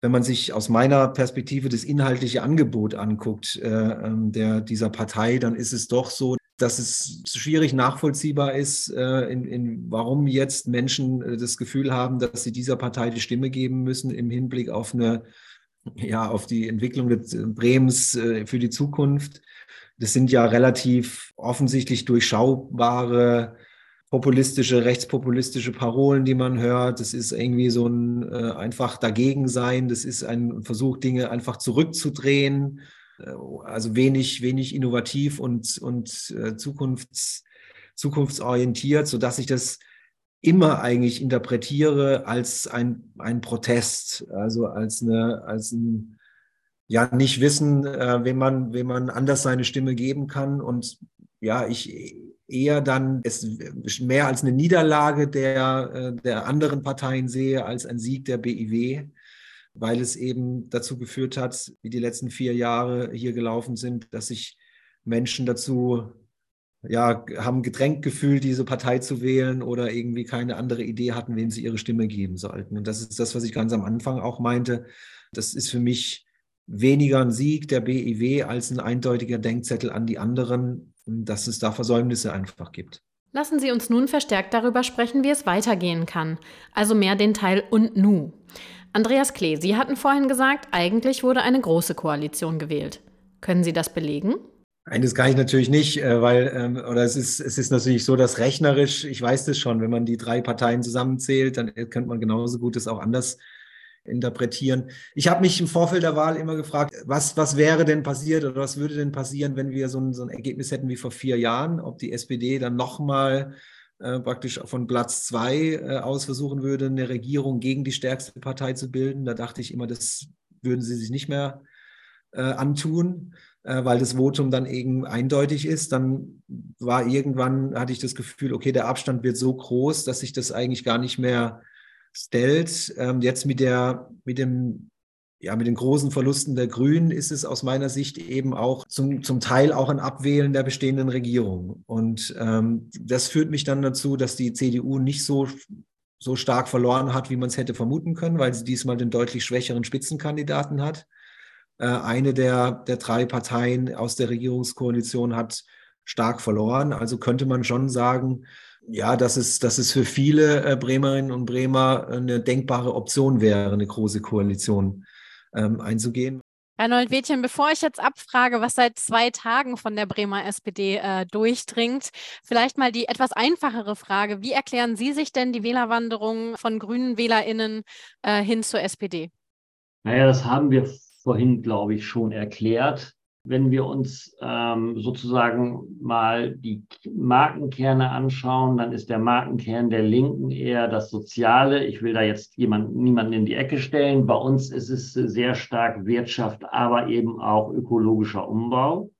wenn man sich aus meiner Perspektive das inhaltliche Angebot anguckt, äh, ähm, der, dieser Partei, dann ist es doch so, dass es schwierig nachvollziehbar ist, äh, in, in, warum jetzt Menschen äh, das Gefühl haben, dass sie dieser Partei die Stimme geben müssen im Hinblick auf eine, ja, auf die Entwicklung des Bremens äh, für die Zukunft. Das sind ja relativ offensichtlich durchschaubare populistische, rechtspopulistische Parolen, die man hört. Das ist irgendwie so ein äh, einfach dagegen sein. Das ist ein Versuch, Dinge einfach zurückzudrehen. Äh, also wenig, wenig innovativ und, und äh, zukunfts, zukunftsorientiert, sodass ich das immer eigentlich interpretiere als ein, ein Protest, also als eine, als ein, ja, nicht wissen, äh, wem man, wem man anders seine Stimme geben kann. Und ja, ich eher dann es mehr als eine Niederlage der, äh, der anderen Parteien sehe als ein Sieg der BIW, weil es eben dazu geführt hat, wie die letzten vier Jahre hier gelaufen sind, dass sich Menschen dazu ja, haben gedrängt gefühlt, diese Partei zu wählen oder irgendwie keine andere Idee hatten, wem sie ihre Stimme geben sollten. Und das ist das, was ich ganz am Anfang auch meinte. Das ist für mich weniger ein Sieg der BIW als ein eindeutiger Denkzettel an die anderen, dass es da Versäumnisse einfach gibt. Lassen Sie uns nun verstärkt darüber sprechen, wie es weitergehen kann. Also mehr den Teil und nu. Andreas Klee, Sie hatten vorhin gesagt, eigentlich wurde eine große Koalition gewählt. Können Sie das belegen? Nein, das kann ich natürlich nicht, äh, weil, ähm, oder es ist, es ist natürlich so, dass rechnerisch, ich weiß das schon, wenn man die drei Parteien zusammenzählt, dann könnte man genauso gut das auch anders interpretieren. Ich habe mich im Vorfeld der Wahl immer gefragt, was, was wäre denn passiert oder was würde denn passieren, wenn wir so ein, so ein Ergebnis hätten wie vor vier Jahren, ob die SPD dann nochmal äh, praktisch von Platz zwei äh, aus versuchen würde, eine Regierung gegen die stärkste Partei zu bilden. Da dachte ich immer, das würden sie sich nicht mehr äh, antun, äh, weil das Votum dann eben eindeutig ist. Dann war irgendwann, hatte ich das Gefühl, okay, der Abstand wird so groß, dass sich das eigentlich gar nicht mehr stellt. Ähm, jetzt mit der, mit dem, ja, mit den großen Verlusten der Grünen ist es aus meiner Sicht eben auch zum, zum Teil auch ein Abwählen der bestehenden Regierung. Und ähm, das führt mich dann dazu, dass die CDU nicht so, so stark verloren hat, wie man es hätte vermuten können, weil sie diesmal den deutlich schwächeren Spitzenkandidaten hat. Äh, eine der, der drei Parteien aus der Regierungskoalition hat stark verloren. Also könnte man schon sagen, ja, dass es, dass es für viele äh, Bremerinnen und Bremer eine denkbare Option wäre, eine große Koalition ähm, einzugehen. Reinhold Wädchen, bevor ich jetzt abfrage, was seit zwei Tagen von der Bremer SPD äh, durchdringt, vielleicht mal die etwas einfachere Frage. Wie erklären Sie sich denn die Wählerwanderung von grünen WählerInnen äh, hin zur SPD? Naja, das haben wir vorhin, glaube ich, schon erklärt. Wenn wir uns ähm, sozusagen mal die Markenkerne anschauen, dann ist der Markenkern der Linken eher das Soziale. Ich will da jetzt jemand, niemanden in die Ecke stellen. Bei uns ist es sehr stark Wirtschaft, aber eben auch ökologischer Umbau.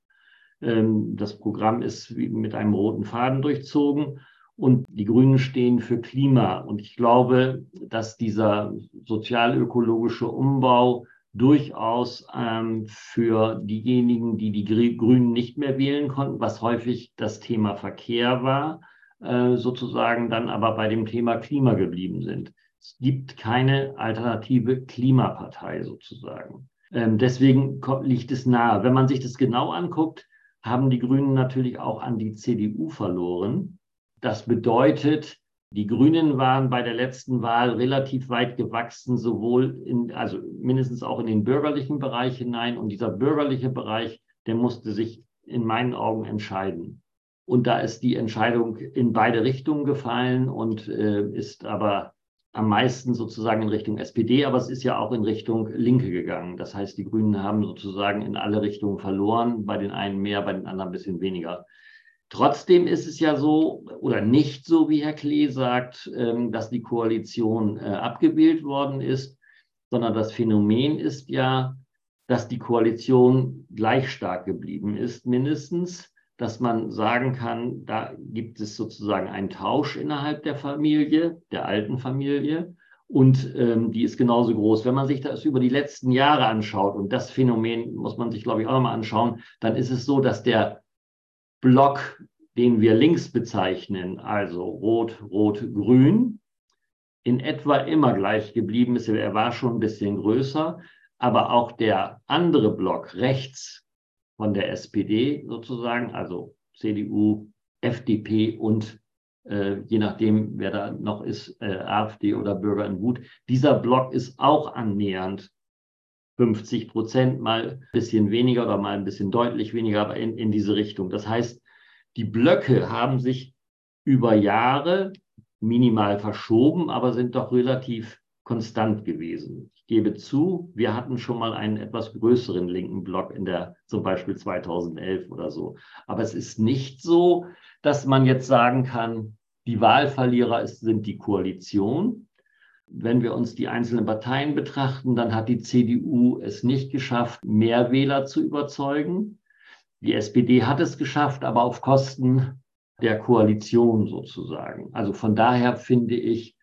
Ähm, das Programm ist mit einem roten Faden durchzogen. Und die Grünen stehen für Klima. Und ich glaube, dass dieser sozialökologische Umbau durchaus ähm, für diejenigen, die die Grünen nicht mehr wählen konnten, was häufig das Thema Verkehr war, äh, sozusagen dann aber bei dem Thema Klima geblieben sind. Es gibt keine alternative Klimapartei sozusagen. Ähm, deswegen liegt es nahe. Wenn man sich das genau anguckt, haben die Grünen natürlich auch an die CDU verloren. Das bedeutet, die Grünen waren bei der letzten Wahl relativ weit gewachsen, sowohl in, also mindestens auch in den bürgerlichen Bereich hinein. Und dieser bürgerliche Bereich, der musste sich in meinen Augen entscheiden. Und da ist die Entscheidung in beide Richtungen gefallen und äh, ist aber am meisten sozusagen in Richtung SPD, aber es ist ja auch in Richtung Linke gegangen. Das heißt, die Grünen haben sozusagen in alle Richtungen verloren, bei den einen mehr, bei den anderen ein bisschen weniger. Trotzdem ist es ja so oder nicht so, wie Herr Klee sagt, ähm, dass die Koalition äh, abgewählt worden ist, sondern das Phänomen ist ja, dass die Koalition gleich stark geblieben ist, mindestens, dass man sagen kann, da gibt es sozusagen einen Tausch innerhalb der Familie, der alten Familie. Und ähm, die ist genauso groß. Wenn man sich das über die letzten Jahre anschaut, und das Phänomen muss man sich, glaube ich, auch nochmal anschauen, dann ist es so, dass der Block, den wir links bezeichnen, also rot, rot, grün, in etwa immer gleich geblieben ist. Er war schon ein bisschen größer, aber auch der andere Block rechts von der SPD sozusagen, also CDU, FDP und äh, je nachdem, wer da noch ist, äh, AfD oder Bürger in Wut, dieser Block ist auch annähernd 50 Prozent, mal ein bisschen weniger oder mal ein bisschen deutlich weniger, aber in, in diese Richtung. Das heißt, die Blöcke haben sich über Jahre minimal verschoben, aber sind doch relativ konstant gewesen. Ich gebe zu, wir hatten schon mal einen etwas größeren linken Block in der zum Beispiel 2011 oder so. Aber es ist nicht so, dass man jetzt sagen kann, die Wahlverlierer sind die Koalition, wenn wir uns die einzelnen Parteien betrachten, dann hat die CDU es nicht geschafft, mehr Wähler zu überzeugen. Die SPD hat es geschafft, aber auf Kosten der Koalition sozusagen. Also von daher finde ich,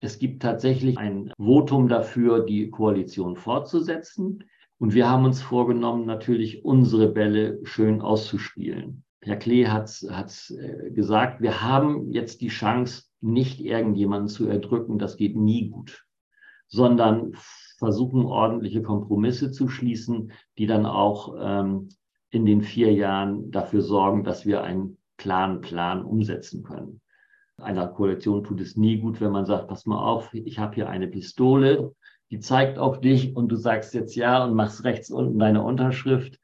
es gibt tatsächlich ein Votum dafür, die Koalition fortzusetzen. Und wir haben uns vorgenommen, natürlich unsere Bälle schön auszuspielen. Herr Klee hat es äh, gesagt, wir haben jetzt die Chance, nicht irgendjemanden zu erdrücken, das geht nie gut, sondern versuchen ordentliche Kompromisse zu schließen, die dann auch ähm, in den vier Jahren dafür sorgen, dass wir einen klaren Plan umsetzen können. Einer Koalition tut es nie gut, wenn man sagt, pass mal auf, ich habe hier eine Pistole, die zeigt auf dich und du sagst jetzt ja und machst rechts unten deine Unterschrift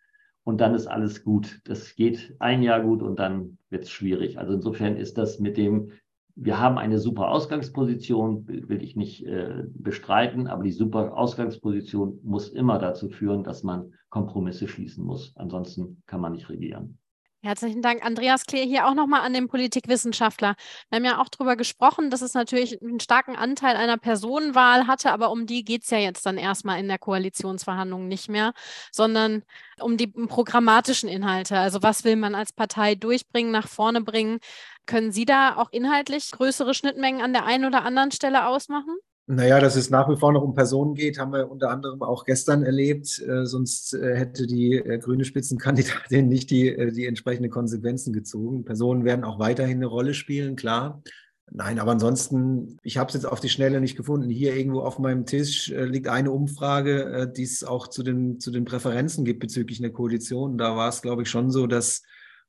und dann ist alles gut. Das geht ein Jahr gut und dann wird es schwierig. Also insofern ist das mit dem wir haben eine super Ausgangsposition, will ich nicht äh, bestreiten, aber die super Ausgangsposition muss immer dazu führen, dass man Kompromisse schließen muss. Ansonsten kann man nicht regieren. Herzlichen Dank, Andreas Klee, hier auch nochmal an den Politikwissenschaftler. Wir haben ja auch darüber gesprochen, dass es natürlich einen starken Anteil einer Personenwahl hatte, aber um die geht es ja jetzt dann erstmal in der Koalitionsverhandlung nicht mehr, sondern um die programmatischen Inhalte. Also was will man als Partei durchbringen, nach vorne bringen? Können Sie da auch inhaltlich größere Schnittmengen an der einen oder anderen Stelle ausmachen? Naja, dass es nach wie vor noch um Personen geht, haben wir unter anderem auch gestern erlebt. Äh, sonst äh, hätte die äh, grüne Spitzenkandidatin [laughs] nicht die, äh, die entsprechenden Konsequenzen gezogen. Personen werden auch weiterhin eine Rolle spielen, klar. Nein, aber ansonsten, ich habe es jetzt auf die Schnelle nicht gefunden. Hier irgendwo auf meinem Tisch äh, liegt eine Umfrage, äh, die es auch zu den, zu den Präferenzen gibt bezüglich einer Koalition. Da war es, glaube ich, schon so, dass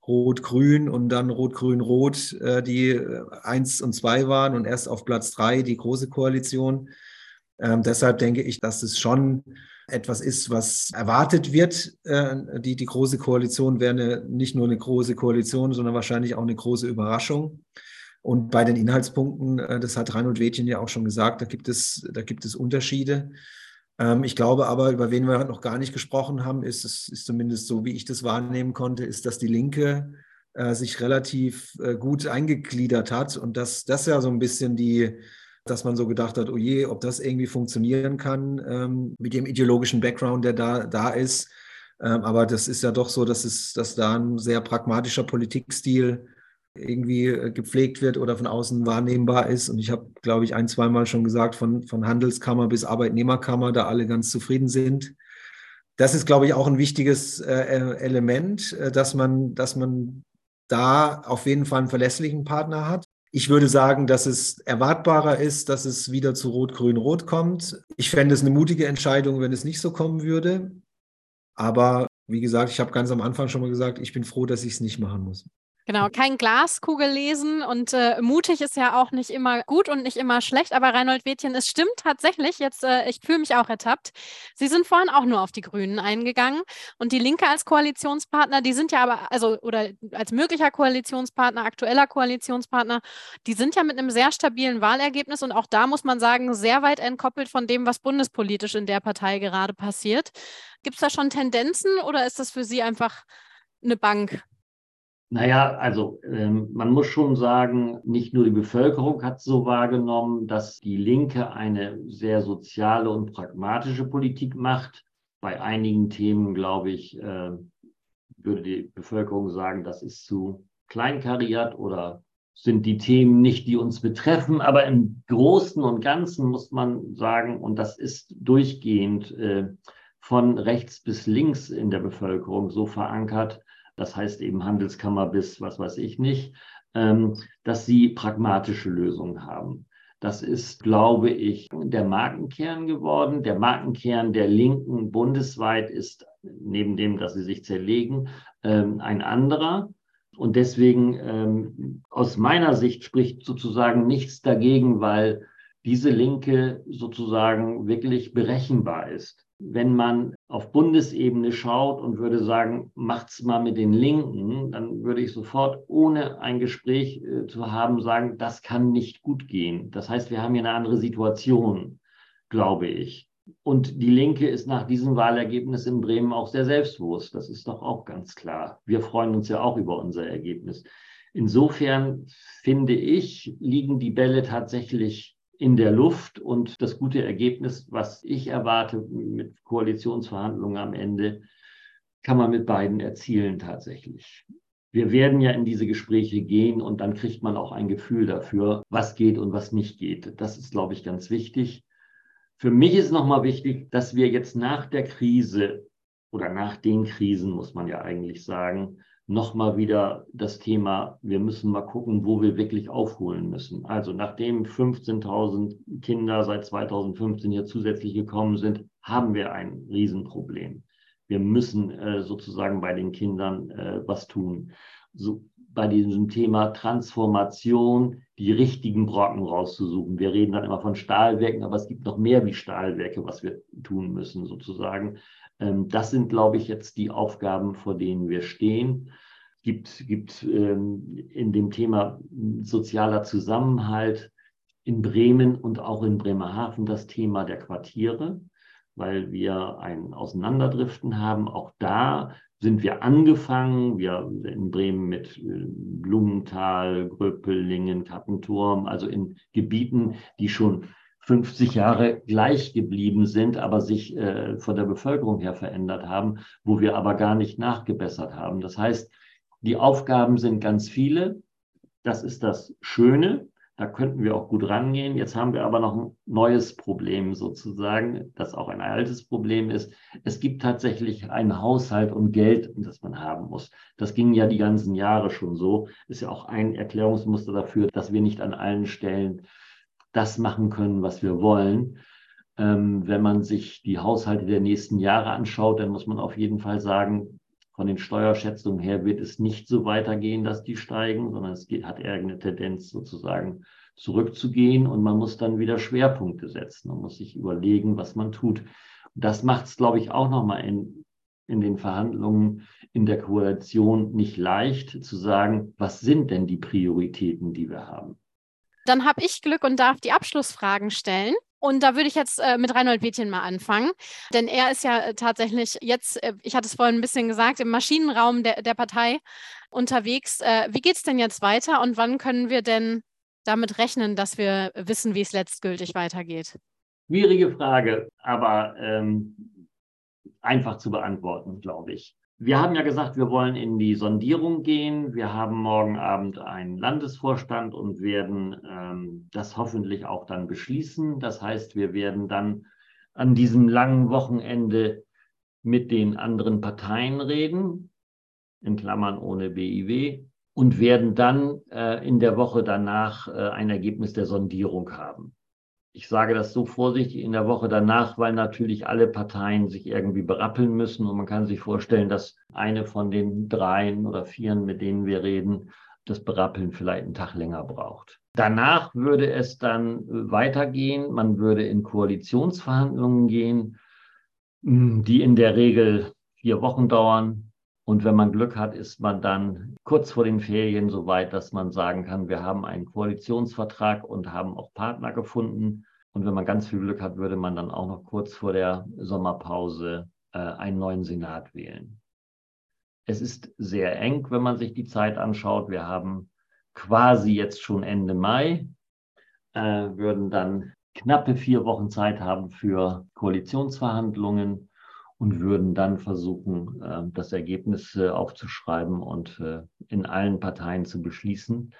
Rot-Grün und dann Rot-Grün-Rot, äh, die äh, eins und zwei waren und erst auf Platz drei die große Koalition. Ähm, deshalb denke ich, dass es schon etwas ist, was erwartet wird. Äh, die, die große Koalition wäre eine, nicht nur eine große Koalition, sondern wahrscheinlich auch eine große Überraschung. Und bei den Inhaltspunkten, äh, das hat Reinhold Wädchen ja auch schon gesagt, da gibt es, da gibt es Unterschiede. Ähm, ich glaube aber, über wen wir noch gar nicht gesprochen haben, ist, es ist zumindest so, wie ich das wahrnehmen konnte, ist, dass die Linke äh, sich relativ äh, gut eingegliedert hat und dass das ja so ein bisschen die, dass man so gedacht hat, oh je, ob das irgendwie funktionieren kann ähm, mit dem ideologischen Background, der da, da ist. Ähm, aber das ist ja doch so, dass, es, dass da ein sehr pragmatischer Politikstil irgendwie äh, gepflegt wird oder von außen wahrnehmbar ist. Und ich habe, glaube ich, ein, zweimal schon gesagt, von, von Handelskammer bis Arbeitnehmerkammer, da alle ganz zufrieden sind. Das ist, glaube ich, auch ein wichtiges äh, äh Element, äh, dass man, dass man da auf jeden Fall einen verlässlichen Partner hat. Ich würde sagen, dass es erwartbarer ist, dass es wieder zu Rot-Grün-Rot kommt. Ich fände es eine mutige Entscheidung, wenn es nicht so kommen würde. Aber wie gesagt, ich habe ganz am Anfang schon mal gesagt, ich bin froh, dass ich es nicht machen muss. Genau, kein Glaskugel lesen und äh, mutig ist ja auch nicht immer gut und nicht immer schlecht, aber Reinhold Wädchen, es stimmt tatsächlich, jetzt, äh, ich fühle mich auch ertappt. Sie sind vorhin auch nur auf die Grünen eingegangen und die Linke als Koalitionspartner, die sind ja aber, also, oder als möglicher Koalitionspartner, aktueller Koalitionspartner, die sind ja mit einem sehr stabilen Wahlergebnis und auch da muss man sagen, sehr weit entkoppelt von dem, was bundespolitisch in der Partei gerade passiert. Gibt es da schon Tendenzen oder ist das für Sie einfach eine Bank? Naja, also ähm, man muss schon sagen, nicht nur die Bevölkerung hat so wahrgenommen, dass die Linke eine sehr soziale und pragmatische Politik macht. Bei einigen Themen, glaube ich, äh, würde die Bevölkerung sagen, das ist zu kleinkariert oder sind die Themen nicht, die uns betreffen. Aber im Großen und Ganzen muss man sagen, und das ist durchgehend äh, von rechts bis links in der Bevölkerung so verankert, das heißt eben Handelskammer bis was weiß ich nicht, ähm, dass sie pragmatische Lösungen haben. Das ist, glaube ich, der Markenkern geworden. Der Markenkern der Linken bundesweit ist, neben dem, dass sie sich zerlegen, ähm, ein anderer. Und deswegen, ähm, aus meiner Sicht, spricht sozusagen nichts dagegen, weil diese Linke sozusagen wirklich berechenbar ist wenn man auf Bundesebene schaut und würde sagen, macht's mal mit den Linken, dann würde ich sofort, ohne ein Gespräch äh, zu haben, sagen, das kann nicht gut gehen. Das heißt, wir haben hier eine andere Situation, glaube ich. Und die Linke ist nach diesem Wahlergebnis in Bremen auch sehr selbstbewusst. Das ist doch auch ganz klar. Wir freuen uns ja auch über unser Ergebnis. Insofern finde ich, liegen die Bälle tatsächlich in der Luft und das gute Ergebnis, was ich erwarte mit Koalitionsverhandlungen am Ende, kann man mit beiden erzielen tatsächlich. Wir werden ja in diese Gespräche gehen und dann kriegt man auch ein Gefühl dafür, was geht und was nicht geht. Das ist, glaube ich, ganz wichtig. Für mich ist nochmal wichtig, dass wir jetzt nach der Krise oder nach den Krisen, muss man ja eigentlich sagen, nochmal wieder das Thema, wir müssen mal gucken, wo wir wirklich aufholen müssen. Also nachdem 15.000 Kinder seit 2015 hier zusätzlich gekommen sind, haben wir ein Riesenproblem. Wir müssen äh, sozusagen bei den Kindern äh, was tun. So, bei diesem Thema Transformation die richtigen Brocken rauszusuchen. Wir reden dann immer von Stahlwerken, aber es gibt noch mehr wie Stahlwerke, was wir tun müssen sozusagen. Ähm, das sind, glaube ich, jetzt die Aufgaben, vor denen wir stehen. Gibt, gibt ähm, in dem Thema sozialer Zusammenhalt in Bremen und auch in Bremerhaven das Thema der Quartiere, weil wir ein Auseinanderdriften haben. Auch da sind wir angefangen, wir in Bremen mit äh, Blumenthal, Gröpelingen, Kappenturm, also in Gebieten, die schon 50 Jahre gleich geblieben sind, aber sich äh, von der Bevölkerung her verändert haben, wo wir aber gar nicht nachgebessert haben. Das heißt, die Aufgaben sind ganz viele. Das ist das Schöne. Da könnten wir auch gut rangehen. Jetzt haben wir aber noch ein neues Problem sozusagen, das auch ein altes Problem ist. Es gibt tatsächlich einen Haushalt und Geld, das man haben muss. Das ging ja die ganzen Jahre schon so. Ist ja auch ein Erklärungsmuster dafür, dass wir nicht an allen Stellen das machen können, was wir wollen. Ähm, wenn man sich die Haushalte der nächsten Jahre anschaut, dann muss man auf jeden Fall sagen, von den Steuerschätzungen her wird es nicht so weitergehen, dass die steigen, sondern es geht, hat eher eine Tendenz sozusagen zurückzugehen und man muss dann wieder Schwerpunkte setzen und muss sich überlegen, was man tut. das macht es, glaube ich, auch nochmal in, in den Verhandlungen in der Koalition nicht leicht zu sagen, was sind denn die Prioritäten, die wir haben. Dann habe ich Glück und darf die Abschlussfragen stellen. Und da würde ich jetzt äh, mit Reinhold Wittchen mal anfangen, denn er ist ja äh, tatsächlich jetzt, äh, ich hatte es vorhin ein bisschen gesagt, im Maschinenraum der, der Partei unterwegs. Äh, wie geht es denn jetzt weiter und wann können wir denn damit rechnen, dass wir wissen, wie es letztgültig weitergeht? Schwierige Frage, aber ähm, einfach zu beantworten, glaube ich. Wir haben ja gesagt, wir wollen in die Sondierung gehen. Wir haben morgen Abend einen Landesvorstand und werden ähm, das hoffentlich auch dann beschließen. Das heißt, wir werden dann an diesem langen Wochenende mit den anderen Parteien reden, in Klammern ohne BIW, und werden dann äh, in der Woche danach äh, ein Ergebnis der Sondierung haben ich sage das so vorsichtig in der Woche danach, weil natürlich alle Parteien sich irgendwie berappeln müssen und man kann sich vorstellen, dass eine von den dreien oder vieren, mit denen wir reden, das Berappeln vielleicht einen Tag länger braucht. Danach würde es dann weitergehen. Man würde in Koalitionsverhandlungen gehen, die in der Regel vier Wochen dauern. Und wenn man Glück hat, ist man dann kurz vor den Ferien so weit, dass man sagen kann, wir haben einen Koalitionsvertrag und haben auch Partner gefunden. Und wenn man ganz viel Glück hat, würde man dann auch noch kurz vor der Sommerpause äh, einen neuen Senat wählen. Es ist sehr eng, wenn man sich die Zeit anschaut. Wir haben quasi jetzt schon Ende Mai, äh, würden dann knappe vier Wochen Zeit haben für Koalitionsverhandlungen und würden dann versuchen, äh, das Ergebnis äh, aufzuschreiben und äh, in allen Parteien zu beschließen.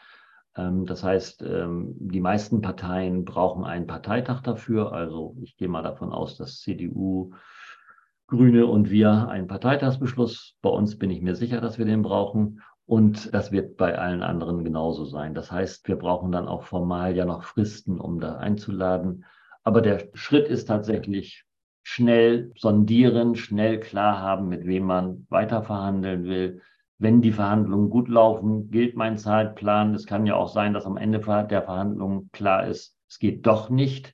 Ähm, das heißt, ähm, die meisten Parteien brauchen einen Parteitag dafür. Also ich gehe mal davon aus, dass CDU, Grüne und wir einen Parteitagsbeschluss. Bei uns bin ich mir sicher, dass wir den brauchen. Und das wird bei allen anderen genauso sein. Das heißt, wir brauchen dann auch formal ja noch Fristen, um da einzuladen. Aber der Schritt ist tatsächlich schnell sondieren, schnell klar haben, mit wem man weiter verhandeln will. Wenn die Verhandlungen gut laufen, gilt mein Zeitplan. Es kann ja auch sein, dass am Ende der Verhandlungen klar ist, es geht doch nicht.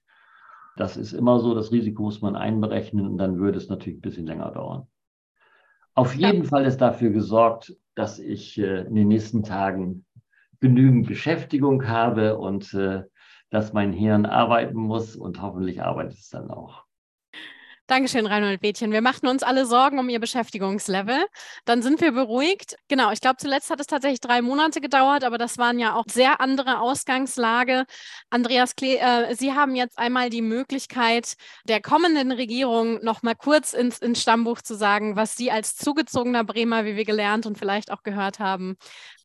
Das ist immer so, das Risiko muss man einberechnen und dann würde es natürlich ein bisschen länger dauern. Auf jeden ja. Fall ist dafür gesorgt, dass ich äh, in den nächsten Tagen genügend Beschäftigung habe und äh, dass mein Hirn arbeiten muss und hoffentlich arbeitet es dann auch. Dankeschön, Reinhold Bädchen. Wir machten uns alle Sorgen um Ihr Beschäftigungslevel. Dann sind wir beruhigt. Genau, ich glaube, zuletzt hat es tatsächlich drei Monate gedauert, aber das waren ja auch sehr andere Ausgangslage. Andreas Klee, äh, Sie haben jetzt einmal die Möglichkeit, der kommenden Regierung noch mal kurz ins, ins Stammbuch zu sagen, was Sie als zugezogener Bremer, wie wir gelernt und vielleicht auch gehört haben,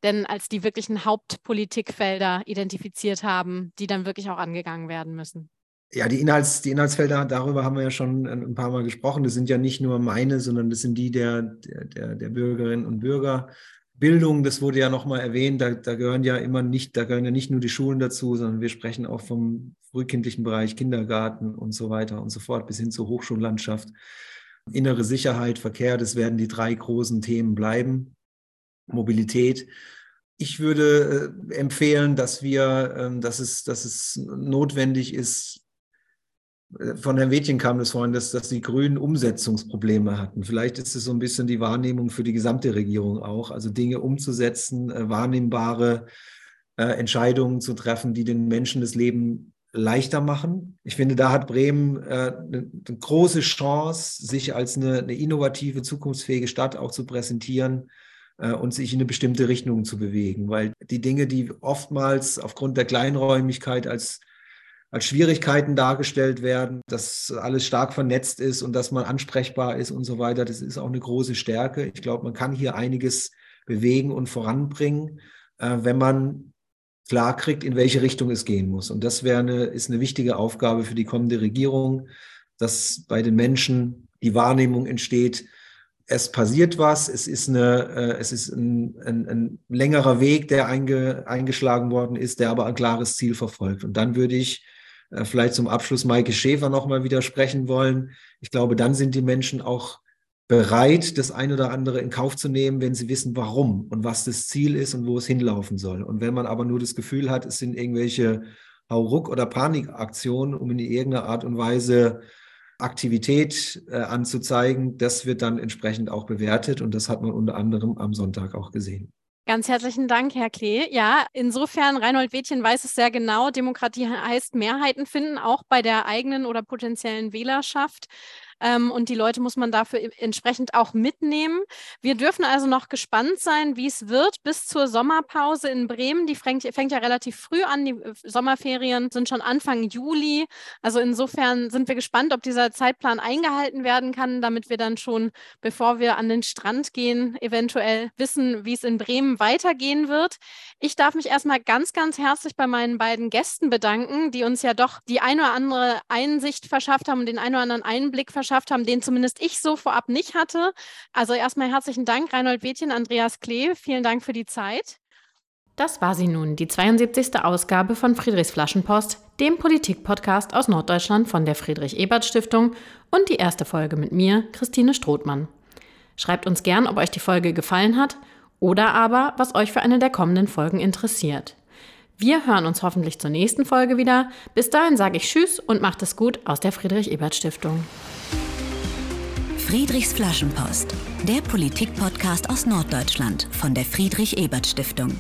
denn als die wirklichen Hauptpolitikfelder identifiziert haben, die dann wirklich auch angegangen werden müssen. Ja, die, Inhalts, die Inhaltsfelder, darüber haben wir ja schon ein paar Mal gesprochen. Das sind ja nicht nur meine, sondern das sind die der, der, der Bürgerinnen und Bürger. Bildung, das wurde ja nochmal erwähnt, da, da, gehören ja immer nicht, da gehören ja nicht nur die Schulen dazu, sondern wir sprechen auch vom frühkindlichen Bereich, Kindergarten und so weiter und so fort, bis hin zur Hochschullandschaft. Innere Sicherheit, Verkehr, das werden die drei großen Themen bleiben. Mobilität. Ich würde äh, empfehlen, dass wir, äh, dass, es, dass es notwendig ist, von Herrn Wädchen kam das vorhin, dass, dass die Grünen Umsetzungsprobleme hatten. Vielleicht ist es so ein bisschen die Wahrnehmung für die gesamte Regierung auch, also Dinge umzusetzen, äh, wahrnehmbare äh, Entscheidungen zu treffen, die den Menschen das Leben leichter machen. Ich finde, da hat Bremen äh, eine, eine, große Chance, sich als eine, eine, innovative, zukunftsfähige Stadt auch zu präsentieren äh, und sich in eine bestimmte Richtung zu bewegen, weil die Dinge, die oftmals aufgrund der Kleinräumigkeit als als Schwierigkeiten dargestellt werden, dass alles stark vernetzt ist und dass man ansprechbar ist und so weiter. Das ist auch eine große Stärke. Ich glaube, man kann hier einiges bewegen und voranbringen, äh, wenn man klar kriegt, in welche Richtung es gehen muss. Und das wäre eine, ist eine wichtige Aufgabe für die kommende Regierung, dass bei den Menschen die Wahrnehmung entsteht, es passiert was, es ist, eine, äh, es ist ein, ein, ein längerer Weg, der einge, eingeschlagen worden ist, der aber ein klares Ziel verfolgt. Und dann würde ich vielleicht zum Abschluss Maike Schäfer nochmal widersprechen wollen. Ich glaube, dann sind die Menschen auch bereit, das eine oder andere in Kauf zu nehmen, wenn sie wissen, warum und was das Ziel ist und wo es hinlaufen soll. Und wenn man aber nur das Gefühl hat, es sind irgendwelche Hauruck- oder Panikaktionen, um in irgendeiner Art und Weise Aktivität äh, anzuzeigen, das wird dann entsprechend auch bewertet und das hat man unter anderem am Sonntag auch gesehen. Ganz herzlichen Dank, Herr Klee. Ja, insofern, Reinhold Wädchen weiß es sehr genau. Demokratie heißt Mehrheiten finden, auch bei der eigenen oder potenziellen Wählerschaft. Ähm, und die Leute muss man dafür entsprechend auch mitnehmen. Wir dürfen also noch gespannt sein, wie es wird bis zur Sommerpause in Bremen. Die fängt, fängt ja relativ früh an. Die äh, Sommerferien sind schon Anfang Juli. Also insofern sind wir gespannt, ob dieser Zeitplan eingehalten werden kann, damit wir dann schon, bevor wir an den Strand gehen, eventuell wissen, wie es in Bremen weitergehen wird. Ich darf mich erstmal ganz, ganz herzlich bei meinen beiden Gästen bedanken, die uns ja doch die eine oder andere Einsicht verschafft haben und den einen oder anderen Einblick verschafft geschafft haben, den zumindest ich so vorab nicht hatte. Also erstmal herzlichen Dank, Reinhold Wädchen, Andreas Klee. Vielen Dank für die Zeit. Das war sie nun, die 72. Ausgabe von Friedrichs Flaschenpost, dem Politik-Podcast aus Norddeutschland von der Friedrich-Ebert-Stiftung und die erste Folge mit mir, Christine Strothmann. Schreibt uns gern, ob euch die Folge gefallen hat oder aber, was euch für eine der kommenden Folgen interessiert. Wir hören uns hoffentlich zur nächsten Folge wieder. Bis dahin sage ich Tschüss und macht es gut aus der Friedrich-Ebert-Stiftung. Friedrichs Flaschenpost, der Politik-Podcast aus Norddeutschland von der Friedrich-Ebert-Stiftung.